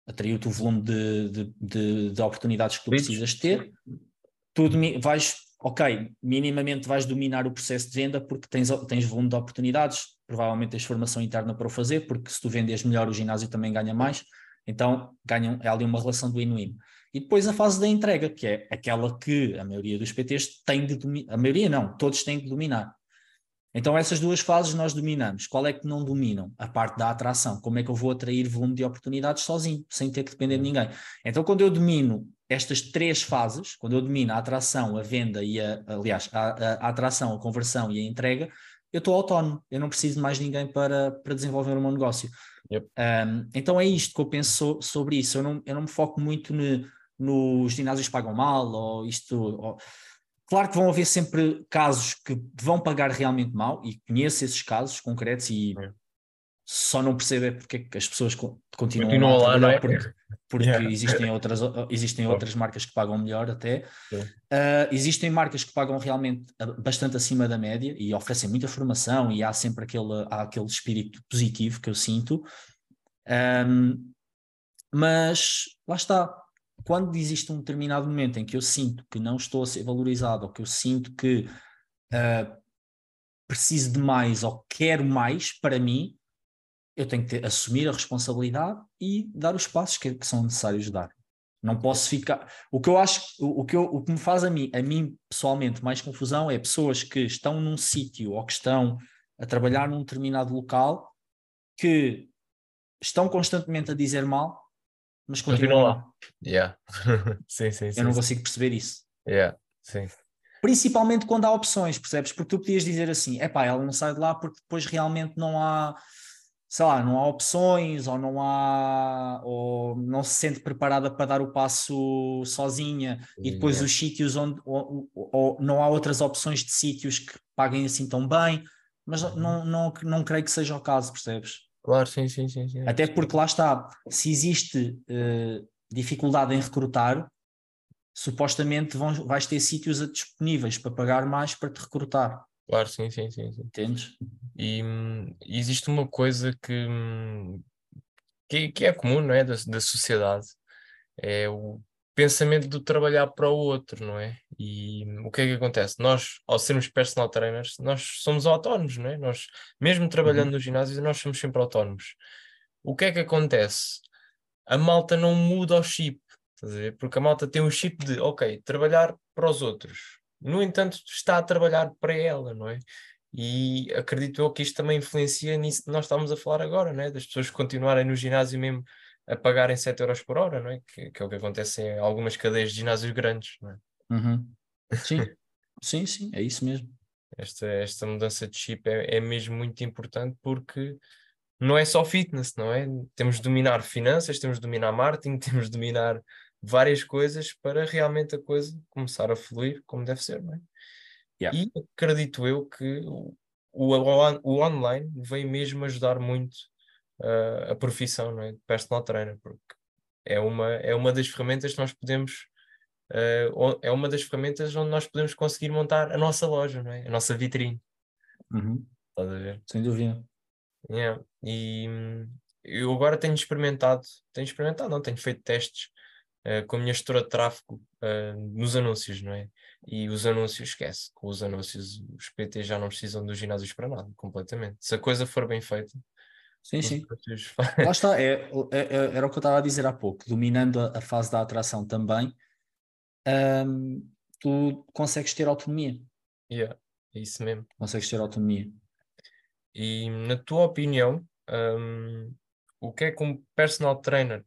atraiu-te o volume de, de, de, de oportunidades que tu precisas ter. Tu vais, ok, minimamente vais dominar o processo de venda porque tens, tens volume de oportunidades, provavelmente tens formação interna para o fazer, porque se tu vendes melhor, o ginásio também ganha mais. Então, ganham, é ali uma relação do win-win. E depois a fase da entrega, que é aquela que a maioria dos PTs tem de dominar. A maioria não, todos têm de dominar. Então, essas duas fases nós dominamos. Qual é que não dominam? A parte da atração. Como é que eu vou atrair volume de oportunidades sozinho, sem ter que depender de ninguém? Então, quando eu domino estas três fases, quando eu domino a atração, a venda e a, aliás, a, a, atração, a conversão e a entrega, eu estou autónomo, eu não preciso de mais ninguém para, para desenvolver o meu negócio. Yep. Um, então é isto que eu penso so, sobre isso. Eu não, eu não me foco muito no, nos ginásios pagam mal ou isto. Ou, Claro que vão haver sempre casos que vão pagar realmente mal, e conheço esses casos concretos e é. só não percebo é porque é as pessoas continuam, continuam lá, não é? porque, porque yeah. existem, outras, existem outras marcas que pagam melhor até. Uh, existem marcas que pagam realmente bastante acima da média e oferecem muita formação e há sempre aquele, há aquele espírito positivo que eu sinto. Um, mas lá está, quando existe um determinado momento em que eu sinto que não estou a ser valorizado, ou que eu sinto que uh, preciso de mais ou quero mais para mim, eu tenho que ter, assumir a responsabilidade e dar os passos que, que, são necessários dar. Não posso ficar. O que eu acho, o, o, que, eu, o que me faz a mim, a mim pessoalmente, mais confusão é pessoas que estão num sítio ou que estão a trabalhar num determinado local que estão constantemente a dizer mal mas continua lá. Yeah. sim, sim, sim. Eu não sim. consigo perceber isso. Yeah. Sim. Principalmente quando há opções, percebes? Porque tu podias dizer assim, é pá, ela não sai de lá porque depois realmente não há, sei lá, não há opções ou não há, ou não se sente preparada para dar o passo sozinha e depois yeah. os sítios onde, ou, ou, ou, não há outras opções de sítios que paguem assim tão bem, mas uhum. não, não, não creio que seja o caso, percebes? Claro, sim, sim, sim. sim. Até porque lá está, se existe uh, dificuldade em recrutar, supostamente vão, vais ter sítios disponíveis para pagar mais para te recrutar. Claro, sim, sim, sim. sim. Entendes? E hum, existe uma coisa que, hum, que, que, é comum, não é? Da, da sociedade. É o pensamento do trabalhar para o outro, não é? E o que é que acontece? Nós, ao sermos personal trainers, nós somos autónomos, não é? Nós, mesmo trabalhando uhum. no ginásio, nós somos sempre autónomos. O que é que acontece? A malta não muda o chip, porque a malta tem um chip de, ok, trabalhar para os outros. No entanto, está a trabalhar para ela, não é? E acredito eu que isto também influencia nisso que nós estamos a falar agora, não é? Das pessoas continuarem no ginásio mesmo a pagarem 7 euros por hora, não é? Que, que, é o que acontece em algumas cadeias de ginásios grandes, não é? Uhum. Sim, sim, sim, é isso mesmo. Esta, esta mudança de chip é, é mesmo muito importante porque não é só fitness, não é? Temos de dominar finanças, temos de dominar marketing, temos de dominar várias coisas para realmente a coisa começar a fluir como deve ser, não é? Yeah. E acredito eu que o, o, o online vem mesmo ajudar muito uh, a profissão não é? de personal trainer, porque é uma, é uma das ferramentas que nós podemos, uh, é uma das ferramentas onde nós podemos conseguir montar a nossa loja, não é? a nossa vitrine. Uhum. Estás a ver? Sem dúvida. Yeah. E hum, eu agora tenho experimentado, tenho experimentado, não, tenho feito testes uh, com a minha gestora de tráfego uh, nos anúncios, não é? E os anúncios, esquece, com os anúncios os PT já não precisam dos ginásios para nada, completamente. Se a coisa for bem feita. Sim, sim. Lá está, é, é, é, era o que eu estava a dizer há pouco, dominando a, a fase da atração também, um, tu consegues ter autonomia. Yeah, é isso mesmo. Consegues ter autonomia. E na tua opinião, um, o que é que um personal trainer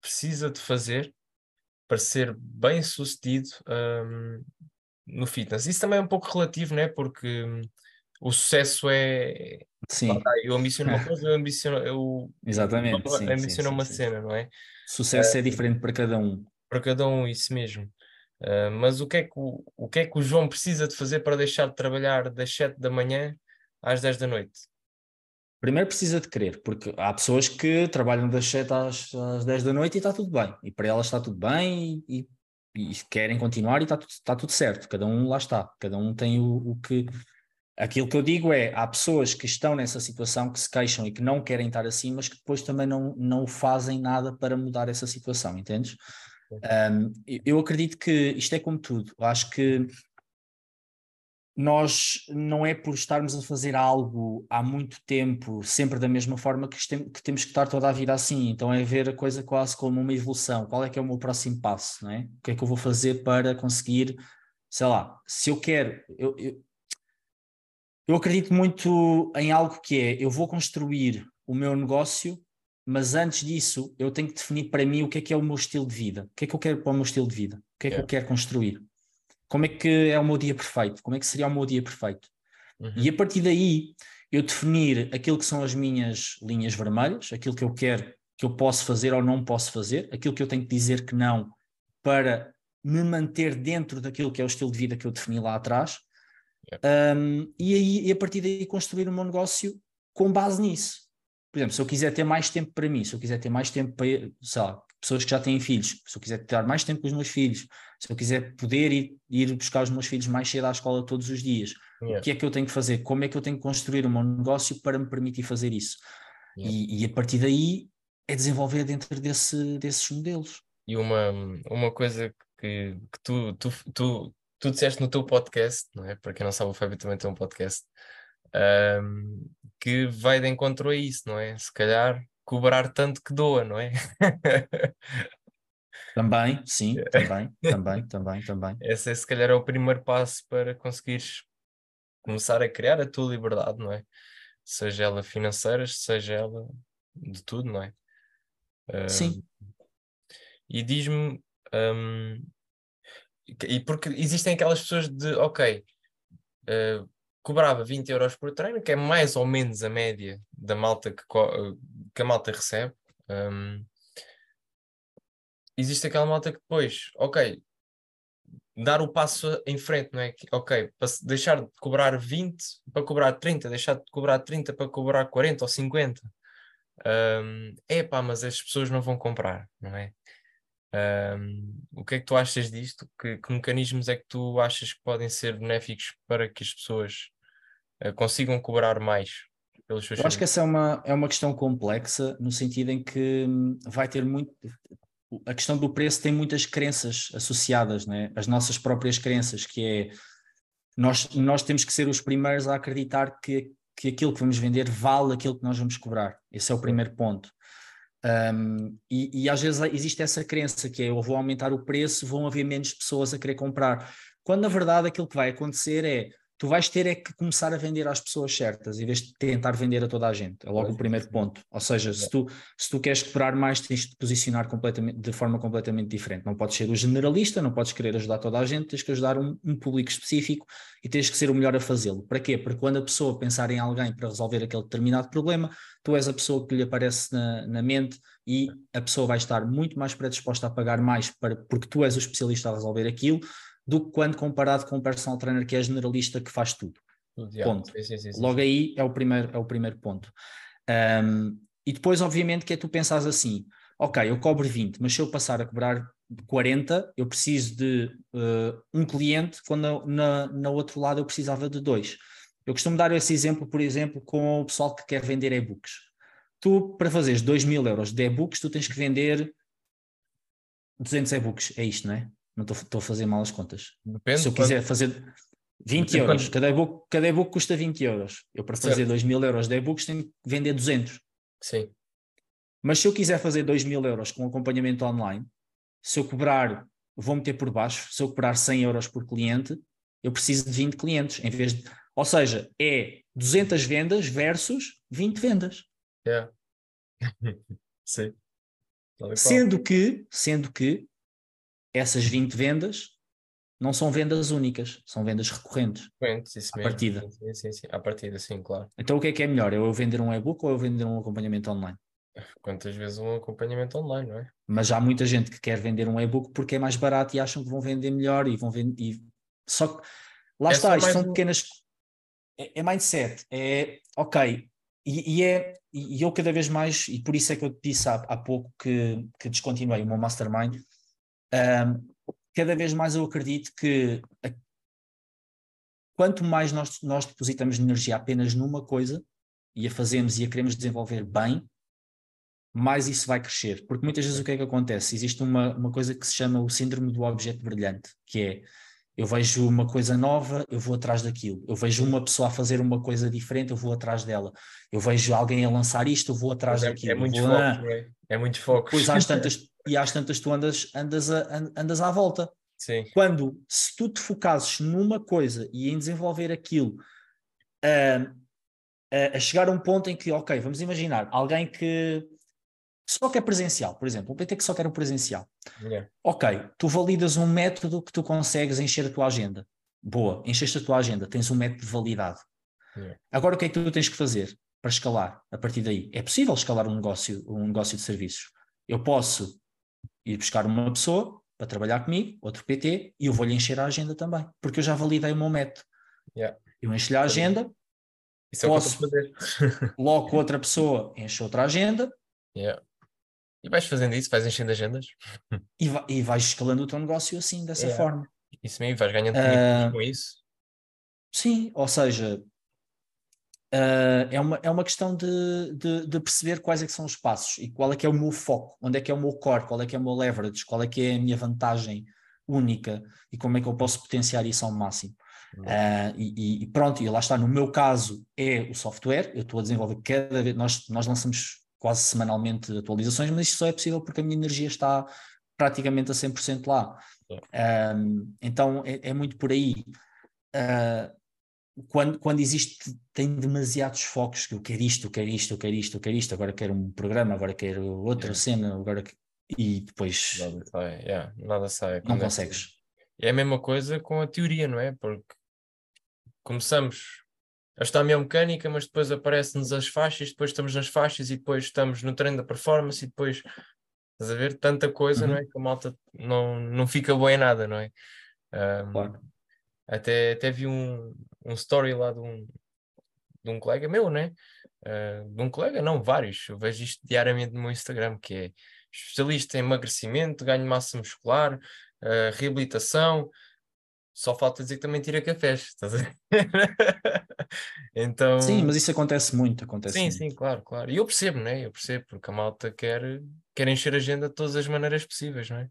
precisa de fazer para ser bem sucedido um, no fitness? Isso também é um pouco relativo, né? Porque hum, o sucesso é. Sim. Eu ambiciono uma coisa, eu ambiciono. Eu, Exatamente. Eu ambiciono uma sim. cena, não é? Sucesso é, é diferente para cada um. Para cada um, isso mesmo. Uh, mas o que, é que o, o que é que o João precisa de fazer para deixar de trabalhar das 7 da manhã às 10 da noite? Primeiro precisa de querer, porque há pessoas que trabalham das 7 às, às 10 da noite e está tudo bem. E para elas está tudo bem e, e, e querem continuar e está tudo, está tudo certo. Cada um lá está. Cada um tem o, o que. Aquilo que eu digo é, há pessoas que estão nessa situação, que se queixam e que não querem estar assim, mas que depois também não, não fazem nada para mudar essa situação, entendes? Um, eu acredito que isto é como tudo. Eu acho que nós não é por estarmos a fazer algo há muito tempo, sempre da mesma forma, que, que, temos que estar toda a vida assim. Então é ver a coisa quase como uma evolução. Qual é que é o meu próximo passo? Não é? O que é que eu vou fazer para conseguir, sei lá, se eu quero. Eu, eu, eu acredito muito em algo que é: eu vou construir o meu negócio, mas antes disso eu tenho que definir para mim o que é que é o meu estilo de vida. O que é que eu quero para o meu estilo de vida? O que é que yeah. eu quero construir? como é que é o meu dia perfeito? Como é que seria o meu dia perfeito? Uhum. E a partir daí eu definir aquilo que são as minhas linhas vermelhas, aquilo que eu quero, que eu posso fazer ou não posso fazer, aquilo que eu tenho que dizer que não para me manter dentro daquilo que é o estilo de vida que eu defini lá atrás. Um, e, aí, e a partir daí construir o meu negócio com base nisso. Por exemplo, se eu quiser ter mais tempo para mim, se eu quiser ter mais tempo para, sei lá, pessoas que já têm filhos, se eu quiser ter mais tempo com os meus filhos, se eu quiser poder ir, ir buscar os meus filhos mais cedo à escola todos os dias, yeah. o que é que eu tenho que fazer? Como é que eu tenho que construir o meu negócio para me permitir fazer isso? Yeah. E, e, a partir daí é desenvolver dentro desse, desses modelos. E uma, uma coisa que, que tu, tu, tu, tu disseste no teu podcast, não é? Para quem não sabe, o Fábio também tem um podcast, um, que vai de encontro a isso, não é? Se calhar cobrar tanto que doa, não é? Também, sim, também, também, também, também. Esse é se calhar é o primeiro passo para conseguires começar a criar a tua liberdade, não é? Seja ela financeira, seja ela de tudo, não é? Sim. e diz-me, um, e porque existem aquelas pessoas de, ok, uh, cobrava 20 euros por treino, que é mais ou menos a média da malta que, que a malta recebe. Um, existe aquela malta que depois, ok, dar o passo em frente, não é? Ok, para deixar de cobrar 20 para cobrar 30, deixar de cobrar 30 para cobrar 40 ou 50. Um, é pá, mas as pessoas não vão comprar, não é? Um, o que é que tu achas disto? Que, que, mecanismos é que tu achas que podem ser benéficos para que as pessoas uh, consigam cobrar mais pelos seus Eu acho que essa é uma, é uma questão complexa, no sentido em que hum, vai ter muito. A questão do preço tem muitas crenças associadas, né? as nossas próprias crenças, que é nós, nós temos que ser os primeiros a acreditar que, que aquilo que vamos vender vale aquilo que nós vamos cobrar. Esse é o primeiro ponto. Um, e, e, às vezes existe essa crença que é eu vou aumentar o preço, vão haver menos pessoas a querer comprar. Quando na verdade aquilo que vai acontecer é tu vais ter é que começar a vender às pessoas certas, em vez de tentar vender a toda a gente. É logo o primeiro ponto. Ou seja, se tu, se tu queres cobrar mais, tens de te posicionar completamente, de forma completamente diferente. Não podes ser o generalista, não podes querer ajudar toda a gente, tens que ajudar um, um público específico e tens que ser o melhor a fazê-lo. Para quê? Porque quando a pessoa pensar em alguém para resolver aquele determinado problema, tu és a pessoa que lhe aparece na, na mente e a pessoa vai estar muito mais predisposta a pagar mais para, porque tu és o especialista a resolver aquilo do que quando comparado com um personal trainer que é generalista que faz tudo. ponto. Sim, sim, sim, Logo aí é o primeiro, é o primeiro ponto. Um, e depois, obviamente, que é tu pensas assim: ok, eu cobro 20, mas se eu passar a cobrar 40, eu preciso de uh, um cliente, quando na, na outro lado eu precisava de dois. Eu costumo dar esse exemplo, por exemplo, com o pessoal que quer vender e-books. Tu, para fazeres 2 mil euros de e-books, tu tens que vender 200 e-books, é isto, não é? Não estou a fazer mal as contas. Depende. Se eu quiser fazer 20 Depende euros, cada e-book, cada e-book custa 20 euros. Eu para fazer certo. 2 mil euros de e-books tenho que vender 200. Sim. Mas se eu quiser fazer 2 mil euros com acompanhamento online, se eu cobrar, vou meter por baixo, se eu cobrar 100 euros por cliente, eu preciso de 20 clientes, em vez de. Ou seja, é 200 vendas versus 20 vendas. Yeah. Sim. Sendo que, sendo que essas 20 vendas não são vendas únicas, são vendas recorrentes. Recorrentes, isso à mesmo. partida. Sim, sim, sim. À partida, sim, claro. Então o que é que é melhor? Eu vender um e-book ou eu vender um acompanhamento online? Quantas vezes um acompanhamento online, não é? Mas há muita gente que quer vender um e-book porque é mais barato e acham que vão vender melhor e vão vender. E... Só que lá é está, isto são um... pequenas. É, é mindset, é ok. E, e é, e eu cada vez mais, e por isso é que eu te disse há, há pouco que, que descontinuei o meu mastermind, um, cada vez mais eu acredito que a, quanto mais nós, nós depositamos energia apenas numa coisa e a fazemos e a queremos desenvolver bem, mais isso vai crescer. Porque muitas vezes o que é que acontece? Existe uma, uma coisa que se chama o síndrome do objeto brilhante, que é eu vejo uma coisa nova, eu vou atrás daquilo. Eu vejo uma pessoa a fazer uma coisa diferente, eu vou atrás dela. Eu vejo alguém a lançar isto, eu vou atrás é, daquilo. É muito foco, é? é muito foco. Pois às tantas, e às tantas tu andas, andas, a, andas à volta. Sim. Quando, se tu te focasses numa coisa e em desenvolver aquilo, a, a, a chegar a um ponto em que, ok, vamos imaginar, alguém que só quer presencial, por exemplo, um PT que só quer o presencial. Yeah. Ok, tu validas um método que tu consegues encher a tua agenda. Boa, encheste a tua agenda, tens um método validado. Yeah. Agora o que é que tu tens que fazer para escalar a partir daí? É possível escalar um negócio, um negócio de serviços. Eu posso ir buscar uma pessoa para trabalhar comigo, outro PT, e eu vou-lhe encher a agenda também, porque eu já validei o meu método. Yeah. Eu encho-lhe a agenda, Isso é posso, logo outra pessoa enche outra agenda. Yeah. E vais fazendo isso, vais enchendo agendas. E, vai, e vais escalando o teu negócio assim, dessa yeah. forma. Isso mesmo, vais ganhando uh, com isso. Sim, ou seja, uh, é, uma, é uma questão de, de, de, perceber quais é que são os passos e qual é que é o meu foco, onde é que é o meu core, qual é que é o meu leverage, qual é que é a minha vantagem única e como é que eu posso potenciar isso ao máximo. Uh, e, e, pronto, e lá está, no meu caso é o software, eu estou a desenvolver cada vez, nós, nós lançamos quase semanalmente atualizações, mas isto só é possível porque a minha energia está praticamente a 100% lá. Um, então é, é, muito por aí. Uh, quando, quando existe, tem demasiados focos, que eu quero isto, eu quero isto, eu quero isto, eu quero isto, agora quero um programa, agora quero outra yeah. cena, agora e depois nada sai, yeah, nada sai. Não consegues. É a mesma coisa com a teoria, não é? Porque começamos a estudar biomecânica, mas depois aparecem-nos as faixas, depois estamos nas faixas e depois estamos no treino da performance e depois estás a ver tanta coisa, uhum. não é? Que a malta não, não fica boa em nada, não é? Um, claro. Até, até vi um, um story lá de um, de um colega meu, né? Uh, de um colega, não, vários. Eu vejo isto diariamente no meu Instagram, que é especialista em emagrecimento, ganho massa muscular, uh, reabilitação, só falta dizer que também tira cafés, estás a ver? então... Sim, mas isso acontece muito, acontece Sim, muito. sim, claro, claro. E eu percebo, né? Eu percebo, porque a malta quer, quer encher a agenda de todas as maneiras possíveis, não é?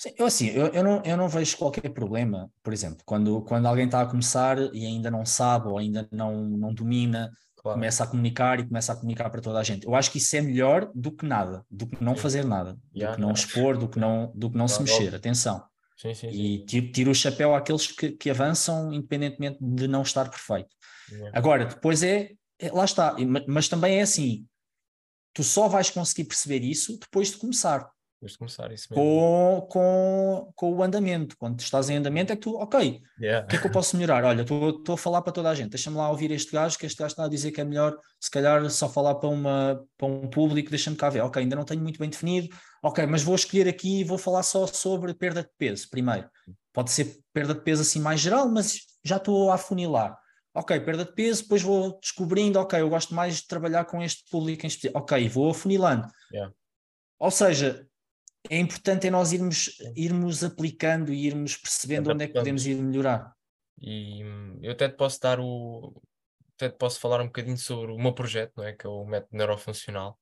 Sim, eu assim, eu, eu, não, eu não vejo qualquer problema, por exemplo, quando, quando alguém está a começar e ainda não sabe ou ainda não, não domina, claro. começa a comunicar e começa a comunicar para toda a gente. Eu acho que isso é melhor do que nada, do que não fazer nada, yeah, do que não expor, do que não, do que não se mexer, atenção. Sim, sim, e tiro, tiro, o chapéu àqueles que, que avançam independentemente de não estar perfeito. Yeah. Agora, depois é, é, lá está, mas também é assim, tu só vais conseguir perceber isso depois de começar. Depois de começar, isso mesmo. Com, com, com o andamento. Quando estás em andamento é que tu, ok, yeah. o que é que eu posso melhorar? Olha, estou a falar para toda a gente, deixa-me lá ouvir este gajo, que este gajo está a dizer que é melhor, se calhar só falar para, uma, para um público, deixa-me cá ver. Ok, ainda não tenho muito bem definido, ok, mas vou escolher aqui e vou falar só sobre perda de peso primeiro. Pode ser perda de peso assim mais geral, mas já estou a afunilar. Ok, perda de peso, depois vou descobrindo, ok, eu gosto mais de trabalhar com este público em específico. Ok, vou afunilando. Yeah. Ou seja, é importante é nós irmos, irmos aplicando e irmos percebendo onde é que podemos ir melhorar. E eu até te posso dar o. Até te posso falar um bocadinho sobre o meu projeto, não é? Que é o método neurofuncional.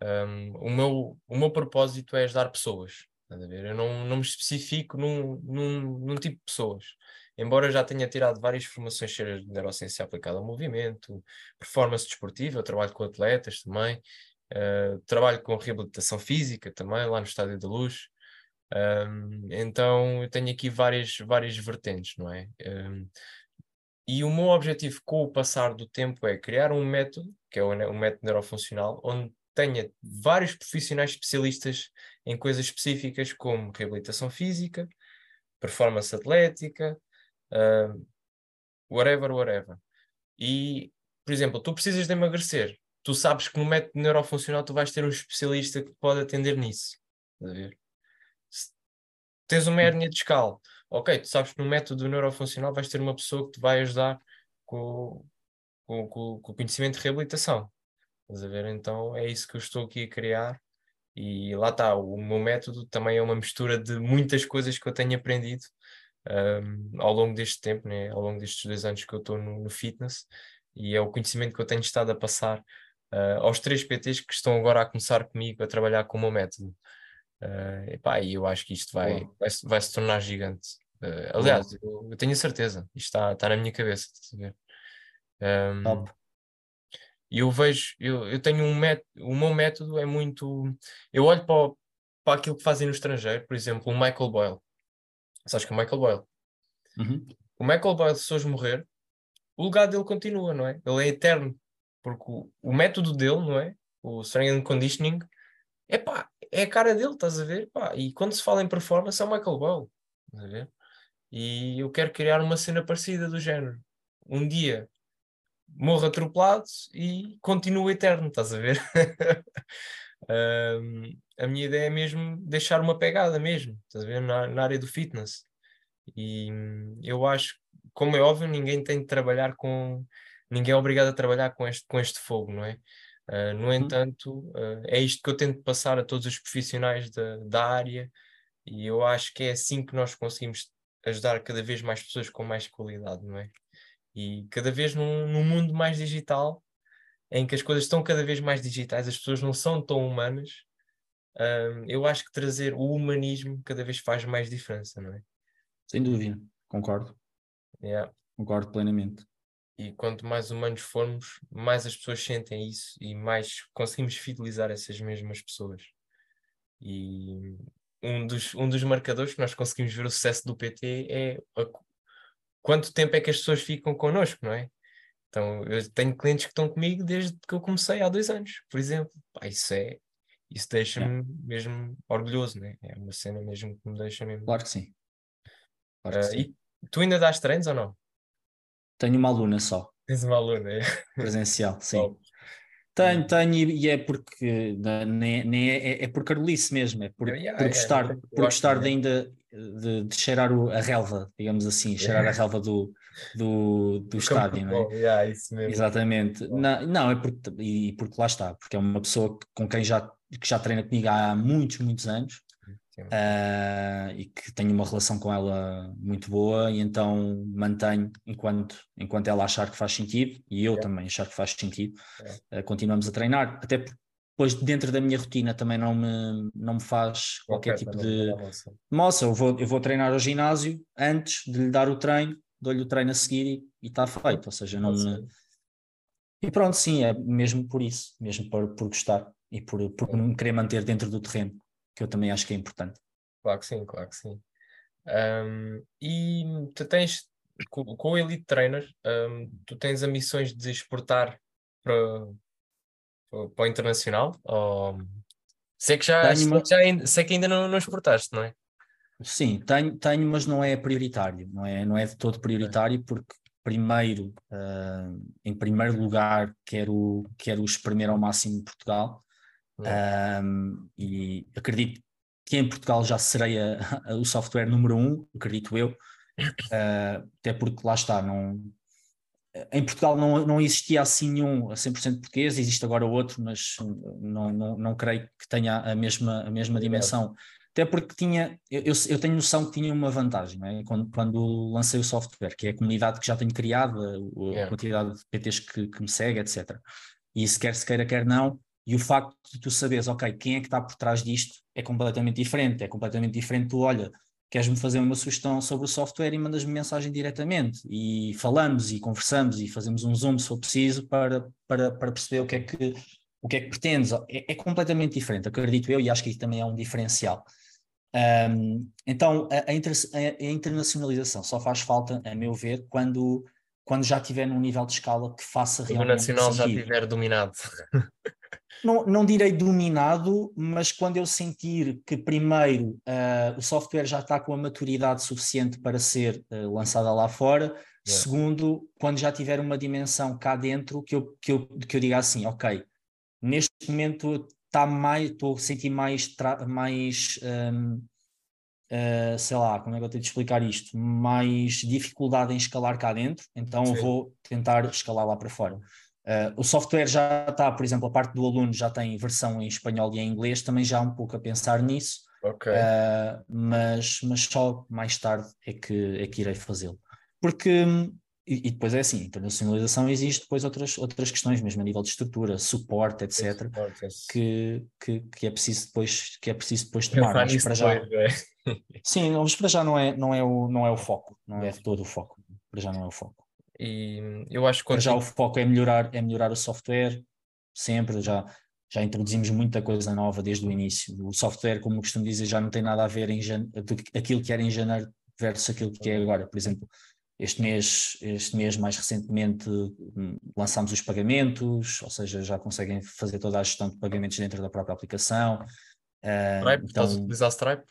Um, o, meu, o meu propósito é ajudar pessoas. A ver? Eu não, não me especifico num, num, num tipo de pessoas. Embora eu já tenha tirado várias formações cheias de neurociência aplicada ao movimento, performance desportiva, eu trabalho com atletas também, uh, trabalho com reabilitação física também, lá no Estádio da Luz. Um, então eu tenho aqui várias, várias vertentes, não é? Um, e o meu objetivo com o passar do tempo é criar um método, que é o, o método neurofuncional, onde tenha vários profissionais especialistas em coisas específicas como reabilitação física, performance atlética, uh, whatever, whatever. E, por exemplo, tu precisas de emagrecer, tu sabes que no método neurofuncional tu vais ter um especialista que pode atender nisso. a ver? tens uma hérnia discal, ok, tu sabes que no método neurofuncional vais ter uma pessoa que te vai ajudar com, com, com, com o conhecimento de reabilitação. A ver? Então é isso que eu estou aqui a criar. E lá está, o meu método também é uma mistura de muitas coisas que eu tenho aprendido um, ao longo deste tempo, né? ao longo destes dois anos que eu estou no, no, fitness, e é o conhecimento que eu tenho estado a passar uh, aos três PTs que estão agora a começar comigo a trabalhar com o meu método. Uh, epá, e eu acho que isto vai, vai, vai, se tornar gigante. Uh, aliás, eu, eu, tenho a certeza, isto está, está na minha cabeça. Um, Top. E eu vejo, eu, eu tenho um método, o meu método é muito. Eu olho para, para aquilo que fazem no estrangeiro, por exemplo, o Michael Boyle. Sabes que é o Michael Boyle? Uhum. O Michael Boyle, se hoje morrer, o legado dele continua, não é? Ele é eterno. Porque o, o método dele, não é? O Strength and Conditioning, é pá, é a cara dele, estás a ver? Pá, e quando se fala em performance é o Michael Boyle, estás a ver? E eu quero criar uma cena parecida do género. Um dia morro atropelado e continuo eterno, estás a ver? um, a minha ideia é mesmo deixar uma pegada mesmo, estás a ver? Na, na área do fitness. E eu acho, como é óbvio, ninguém tem de trabalhar com. Ninguém é obrigado a trabalhar com este, com este fogo, não é? Uh, no uhum. entanto, uh, é isto que eu tento passar a todos os profissionais da, da área, e eu acho que é assim que nós conseguimos ajudar cada vez mais pessoas com mais qualidade, não é? E cada vez num, num mundo mais digital, em que as coisas estão cada vez mais digitais, as pessoas não são tão humanas, uh, eu acho que trazer o humanismo cada vez faz mais diferença, não é? Sem dúvida, concordo. Yeah. Concordo plenamente. E quanto mais humanos formos, mais as pessoas sentem isso e mais conseguimos fidelizar essas mesmas pessoas. E um dos, um dos marcadores que nós conseguimos ver o sucesso do PT é a, quanto tempo é que as pessoas ficam connosco, não é? Então, eu tenho clientes que estão comigo desde que eu comecei há dois anos, por exemplo. Pá, isso é, isso deixa-me é. mesmo orgulhoso, né? É uma cena mesmo que me deixa mesmo. Claro que sim. Claro que uh, sim. E tu ainda dás treinos ou não? Tenho uma aluna só. Tens uma aluna, é? Presencial, sim. Tenho, tenho, e é porque nem, nem é, é, é por carolice mesmo, é por, yeah, por gostar, yeah, por gostar de ainda de, de, cheirar o, a relva, digamos assim, cheirar a relva do, do, do estádio, não é? Yeah, isso mesmo. Exatamente. Não, não, é porque, e porque lá está, porque é uma pessoa com quem já, que já treina comigo há muitos, muitos anos uh, e que tenho uma relação com ela muito boa e então mantenho enquanto, enquanto ela achar que faz sentido e eu também achar que faz sentido, uh, continuamos a treinar, até porque depois dentro da minha rotina também não me, não me faz qualquer okay, tipo de moça, eu vou, eu vou treinar ao ginásio antes de lhe dar o treino, dou-lhe o treino a seguir e está feito, ou seja, não me... E pronto, sim, é mesmo por isso, mesmo por, por gostar e por, por me querer manter dentro do terreno que eu também acho que é importante. Claro que sim, claro que sim. Um, e tu tens, com, com o Elite Trainer, um, tu tens ambições de exportar para, para o internacional? Ou... Sei que já, que já sei que ainda não, não exportaste, não é? Sim, tenho, tenho, mas não é prioritário, não é, não é de todo prioritário, porque primeiro, uh, em primeiro lugar, quero, quero espremer ao máximo em Portugal, um, e acredito que em Portugal já serei a, a, o software número um, acredito eu, uh, até porque lá está, não, em Portugal não, não existia assim nenhum a 100% português, existe agora outro, mas não, não, não creio que tenha a mesma, a mesma dimensão. Até porque tinha, eu, eu tenho noção que tinha uma vantagem é? quando, quando lancei o software, que é a comunidade que já tenho criado, a, a yeah. quantidade de PTs que, que me segue, etc. E se quer se queira, quer não, E o facto de tu saberes, ok, quem é que está por trás disto é completamente diferente. É completamente diferente. Tu, olha, queres-me fazer uma sugestão sobre o software e mandas-me mensagem diretamente. E falamos e conversamos e fazemos um zoom se for preciso para, para, para perceber o que é que, o que, é que pretendes. É, é completamente diferente, acredito eu, e acho que isso também é um diferencial. Um, então, a, a, inter, a, internacionalização só faz falta, a meu ver, quando, quando já estiver num nível de escala que faça realmente. O nacional sentido. já estiver dominado. não, não direi dominado, mas quando eu sentir que, primeiro, uh, o software já está com a maturidade suficiente para ser uh, lançada lá fora, segundo, quando já tiver uma dimensão cá dentro, que eu, que eu, que eu diga assim, ok, neste momento está mais, estou a sentir mais, mais um, uh, eh, sei lá, como é que eu tenho de explicar isto? Mais dificuldade em escalar cá dentro, então Sim. vou tentar escalar lá para fora. Uh, o software já está, por exemplo, a parte do aluno já tem versão em espanhol e em inglês, também já há um pouco a pensar nisso, okay. uh, mas, mas só mais tarde é que, é que irei fazê-lo. Porque, e, e, depois é assim, internacionalização existe depois outras, outras questões, mesmo a nível de estrutura, suporte, etc., suporte, que, que, que, é preciso depois, que é preciso depois tomar. Mas para já, é? sim, mas para já não é, não, é o, não é o foco, não é todo o foco, para já não é o foco. E eu acho que. Já o foco é melhorar, é melhorar o software, sempre. Já, já introduzimos muita coisa nova desde o início. O software, como costumo dizer, já não tem nada a ver em aquilo que era em janeiro versus aquilo que é agora. Por exemplo, este mês, este mês mais recentemente hum, lançámos os pagamentos, ou seja, já conseguem fazer toda a gestão de pagamentos dentro da própria aplicação. Stripe, uh, então, estás a utilizar Stripe?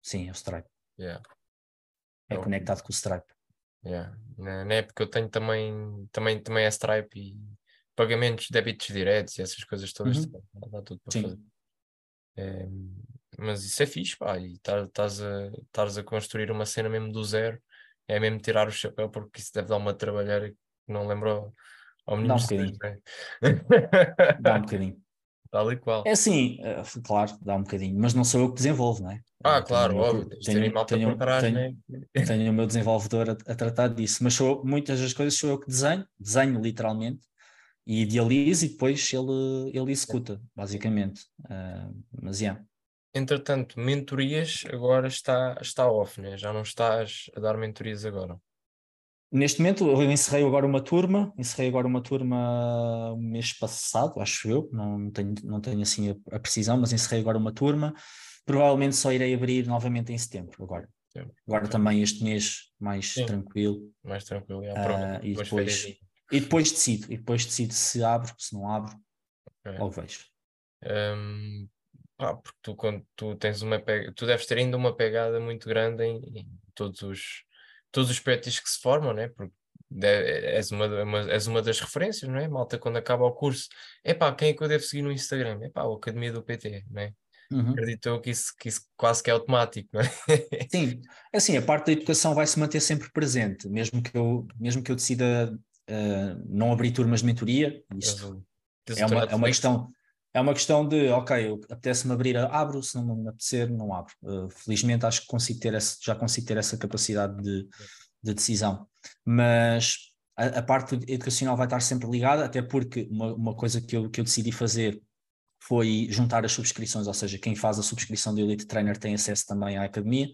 Sim, é o Stripe. Yeah. É, é conectado com o Stripe. Yeah. Na, na época eu tenho também, também, também é Stripe e pagamentos, débitos diretos e essas coisas todas, uhum. dá tudo para Sim. fazer. É, mas isso é fixe, pá, e estás a, a construir uma cena mesmo do zero, é mesmo tirar o chapéu, porque isso deve dar uma trabalheira que não lembro ao menino. Dá um bocadinho. Né? Dá um bocadinho. Tal e qual. É assim, eh, claro, dá um bocadinho, mas não sou eu que desenvolvo, não é? Ah, claro, tenho, óbvio. Tenho, tenho, tenho, né? tenho, o meu desenvolvedor a, a, tratar disso, mas sou, muitas das coisas sou eu que desenho, desenho literalmente, e idealizo e depois ele, ele executa, basicamente. Uh, mas, yeah. Entretanto, mentorias agora está, está off, né? já não estás a dar mentorias agora. Neste momento eu encerrei agora uma turma, encerrei agora uma turma o mês passado, acho eu, não tenho, não tenho assim a, a, precisão, mas encerrei agora uma turma. Provavelmente só irei abrir novamente em setembro agora. Sim. Agora também este mês mais Sim. tranquilo. Mais tranquilo, é, uh, e, depois, e depois decido, e depois decido se abro, se não abro, okay. logo vejo. Um, ah, porque tu quando tu tens uma pegada, tu deves ter ainda uma pegada muito grande em, em todos os todos os PTs que se formam, né? Porque és uma, uma, és uma das referências, não é? Malta, quando acaba o curso, é pá, quem é que eu devo seguir no Instagram? É pá, a Academia do PT, não é? Uhum. Acredito que isso, que isso quase que é automático, não é? Sim, é assim, a parte da educação vai se manter sempre presente, mesmo que eu, mesmo que eu decida uh, não abrir turmas de mentoria, isto é uma, é uma questão. É uma questão de, ok, apetece-me abrir, abro, se não me apetecer, não abro. Uh, felizmente acho que consigo ter essa, já consigo ter essa capacidade de, de decisão. Mas a, a, parte educacional vai estar sempre ligada, até porque uma, uma coisa que eu, que eu decidi fazer foi juntar as subscrições, ou seja, quem faz a subscrição do Elite Trainer tem acesso também à academia,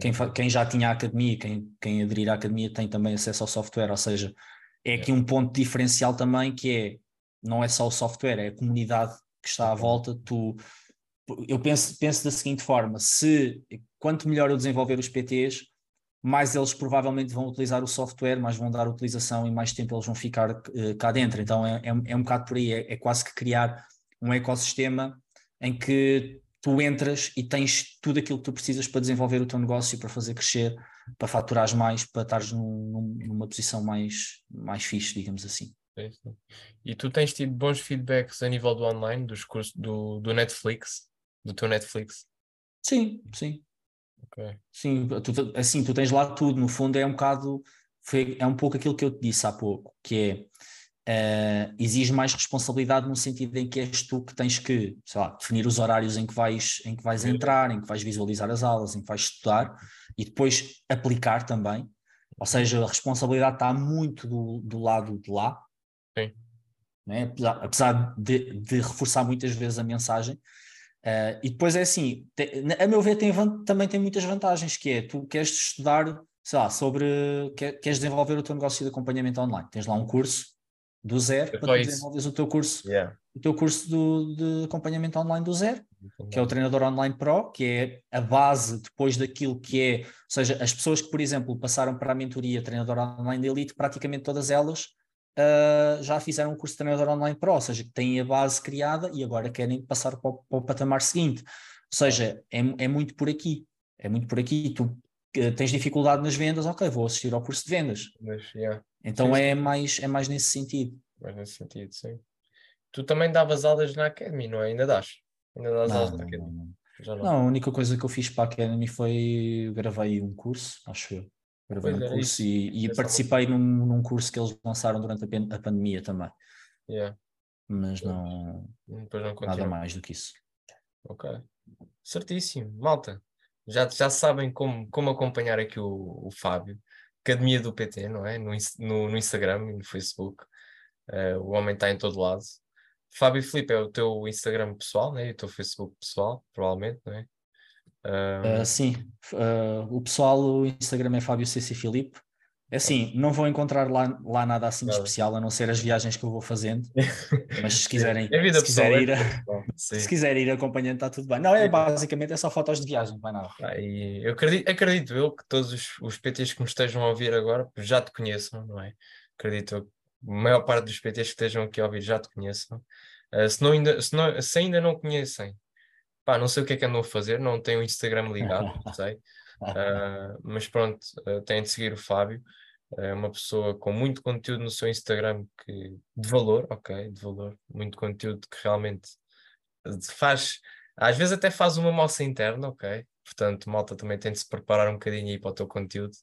quem, quem já tinha a academia, quem, quem aderir à academia tem também acesso ao software, ou seja, é aqui um ponto diferencial também que é, não é só o software, é a comunidade que está à volta, tu, eu penso, penso da seguinte forma, se quanto melhor eu desenvolver os PTs, mais eles provavelmente vão utilizar o software, mais vão dar utilização e mais tempo eles vão ficar uh, cá dentro. Então é, é, é, um bocado por aí, é, é quase que criar um ecossistema em que tu entras e tens tudo aquilo que tu precisas para desenvolver o teu negócio, para fazer crescer, para faturares mais, para estares num, numa posição mais, mais fixe, digamos assim. E tu tens tido bons feedbacks a nível do online, dos cursos do, do Netflix, do teu Netflix? Sim, sim. Okay. Sim, tu, assim, tu tens lá tudo, no fundo é um bocado, foi, é um pouco aquilo que eu te disse há pouco, que é uh, exige mais responsabilidade no sentido em que és tu que tens que, sei lá, definir os horários em que vais, em que vais entrar, em que vais visualizar as aulas, em que vais estudar e depois aplicar também. Ou seja, a responsabilidade está muito do, do lado de lá. Sim. né? apesar, apesar de, de, reforçar muitas vezes a mensagem. Uh, e depois é assim, tem, a meu ver, tem, também tem muitas vantagens, que é tu queres estudar, sei lá, sobre, quer, queres desenvolver o teu negócio de acompanhamento online. Tens lá um curso do zero para tu desenvolveres o teu curso, yeah. o teu curso do, de acompanhamento online do zero, que é o treinador online pro, que é a base depois daquilo que é, ou seja, as pessoas que, por exemplo, passaram para a mentoria treinador online de elite, praticamente todas elas uh, já fizeram um curso de treinador online pro, ou seja, que têm a base criada e agora querem passar para o, para o patamar seguinte. Ou seja, é, é muito por aqui, é muito por aqui. Tu uh, tens dificuldade nas vendas, ok, vou assistir ao curso de vendas. Mas, yeah. Então sim, é, Mais, é mais nesse sentido. Mais nesse sentido, sim. Tu também davas aulas na Academy, não é? Ainda dás? Ainda dás não, aulas na Academy? Não, não. não, a única coisa que eu fiz para a Academy foi gravei um curso, acho eu. Gravei um curso e, e participei num, num, curso que eles lançaram durante a, a pandemia também. Yeah. Mas não, não nada mais do que isso. Ok. Certíssimo. Malta, já, já sabem como, como acompanhar aqui o, o Fábio. Academia do PT, não é? No, no, no Instagram e no Facebook. Uh, o homem está em todo lado. Fábio Felipe é o teu Instagram pessoal, né? E o teu Facebook pessoal, provavelmente, não é? Uh, sim, uh, o pessoal, o Instagram é Fábio CC Filipe. É assim, não vou encontrar lá, lá nada assim de especial, a não ser as viagens que eu vou fazendo. Mas se quiserem, é se, quiser ir, é se quiser ir acompanhando, está tudo bem. Não, é basicamente é só fotos de viagem, vai nada. Ah, eu acredito, acredito eu que todos os, os PTs que me estejam a ouvir agora já te conheçam, não é? Acredito eu que a maior parte dos PTs que estejam aqui a ouvir já te conheçam. Uh, se, não ainda, se, não, se ainda não conhecem, Pá, não sei o que é que andam a fazer, não tenho o Instagram ligado, não sei. Uh, mas pronto, uh, têm de seguir o Fábio. É uma pessoa com muito conteúdo no seu Instagram que, de valor, ok, de valor, muito conteúdo que realmente faz, às vezes até faz uma moça interna, ok? Portanto, malta também tem de se preparar um bocadinho aí para o teu conteúdo.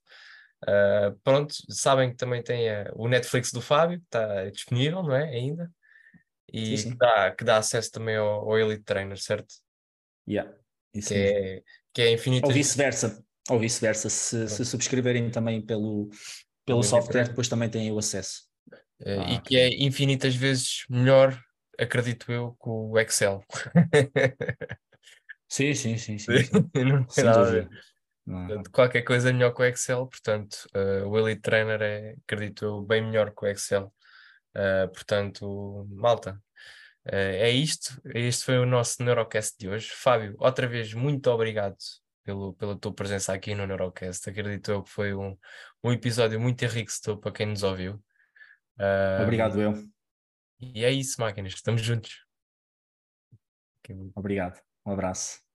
Uh, pronto, sabem que também tem uh, o Netflix do Fábio, está disponível, não é? Ainda. E sim, sim. Que, dá, que dá acesso também ao, ao Elite Trainer, certo? Yeah, que, é, que é infinito. Ou vice-versa, ou vice-versa, se, se, subscreverem também pelo, pelo software, depois também têm o acesso. Uh, ah, e que é infinitas vezes melhor, acredito eu, que o Excel. sim, sim, sim, sim. sim. não tem nada a ver. Portanto, qualquer coisa é melhor que o Excel, portanto, uh, o Elite Trainer é, acredito eu, bem melhor que o Excel. Uh, portanto, malta, é isto, este foi o nosso Neurocast de hoje. Fábio, outra vez, muito obrigado pelo, pela tua presença aqui no Neurocast. Acredito eu que foi um, um episódio muito enriquecedor para quem nos ouviu. Uh, obrigado, eu. E é isso, máquinas, estamos juntos. Obrigado, um abraço.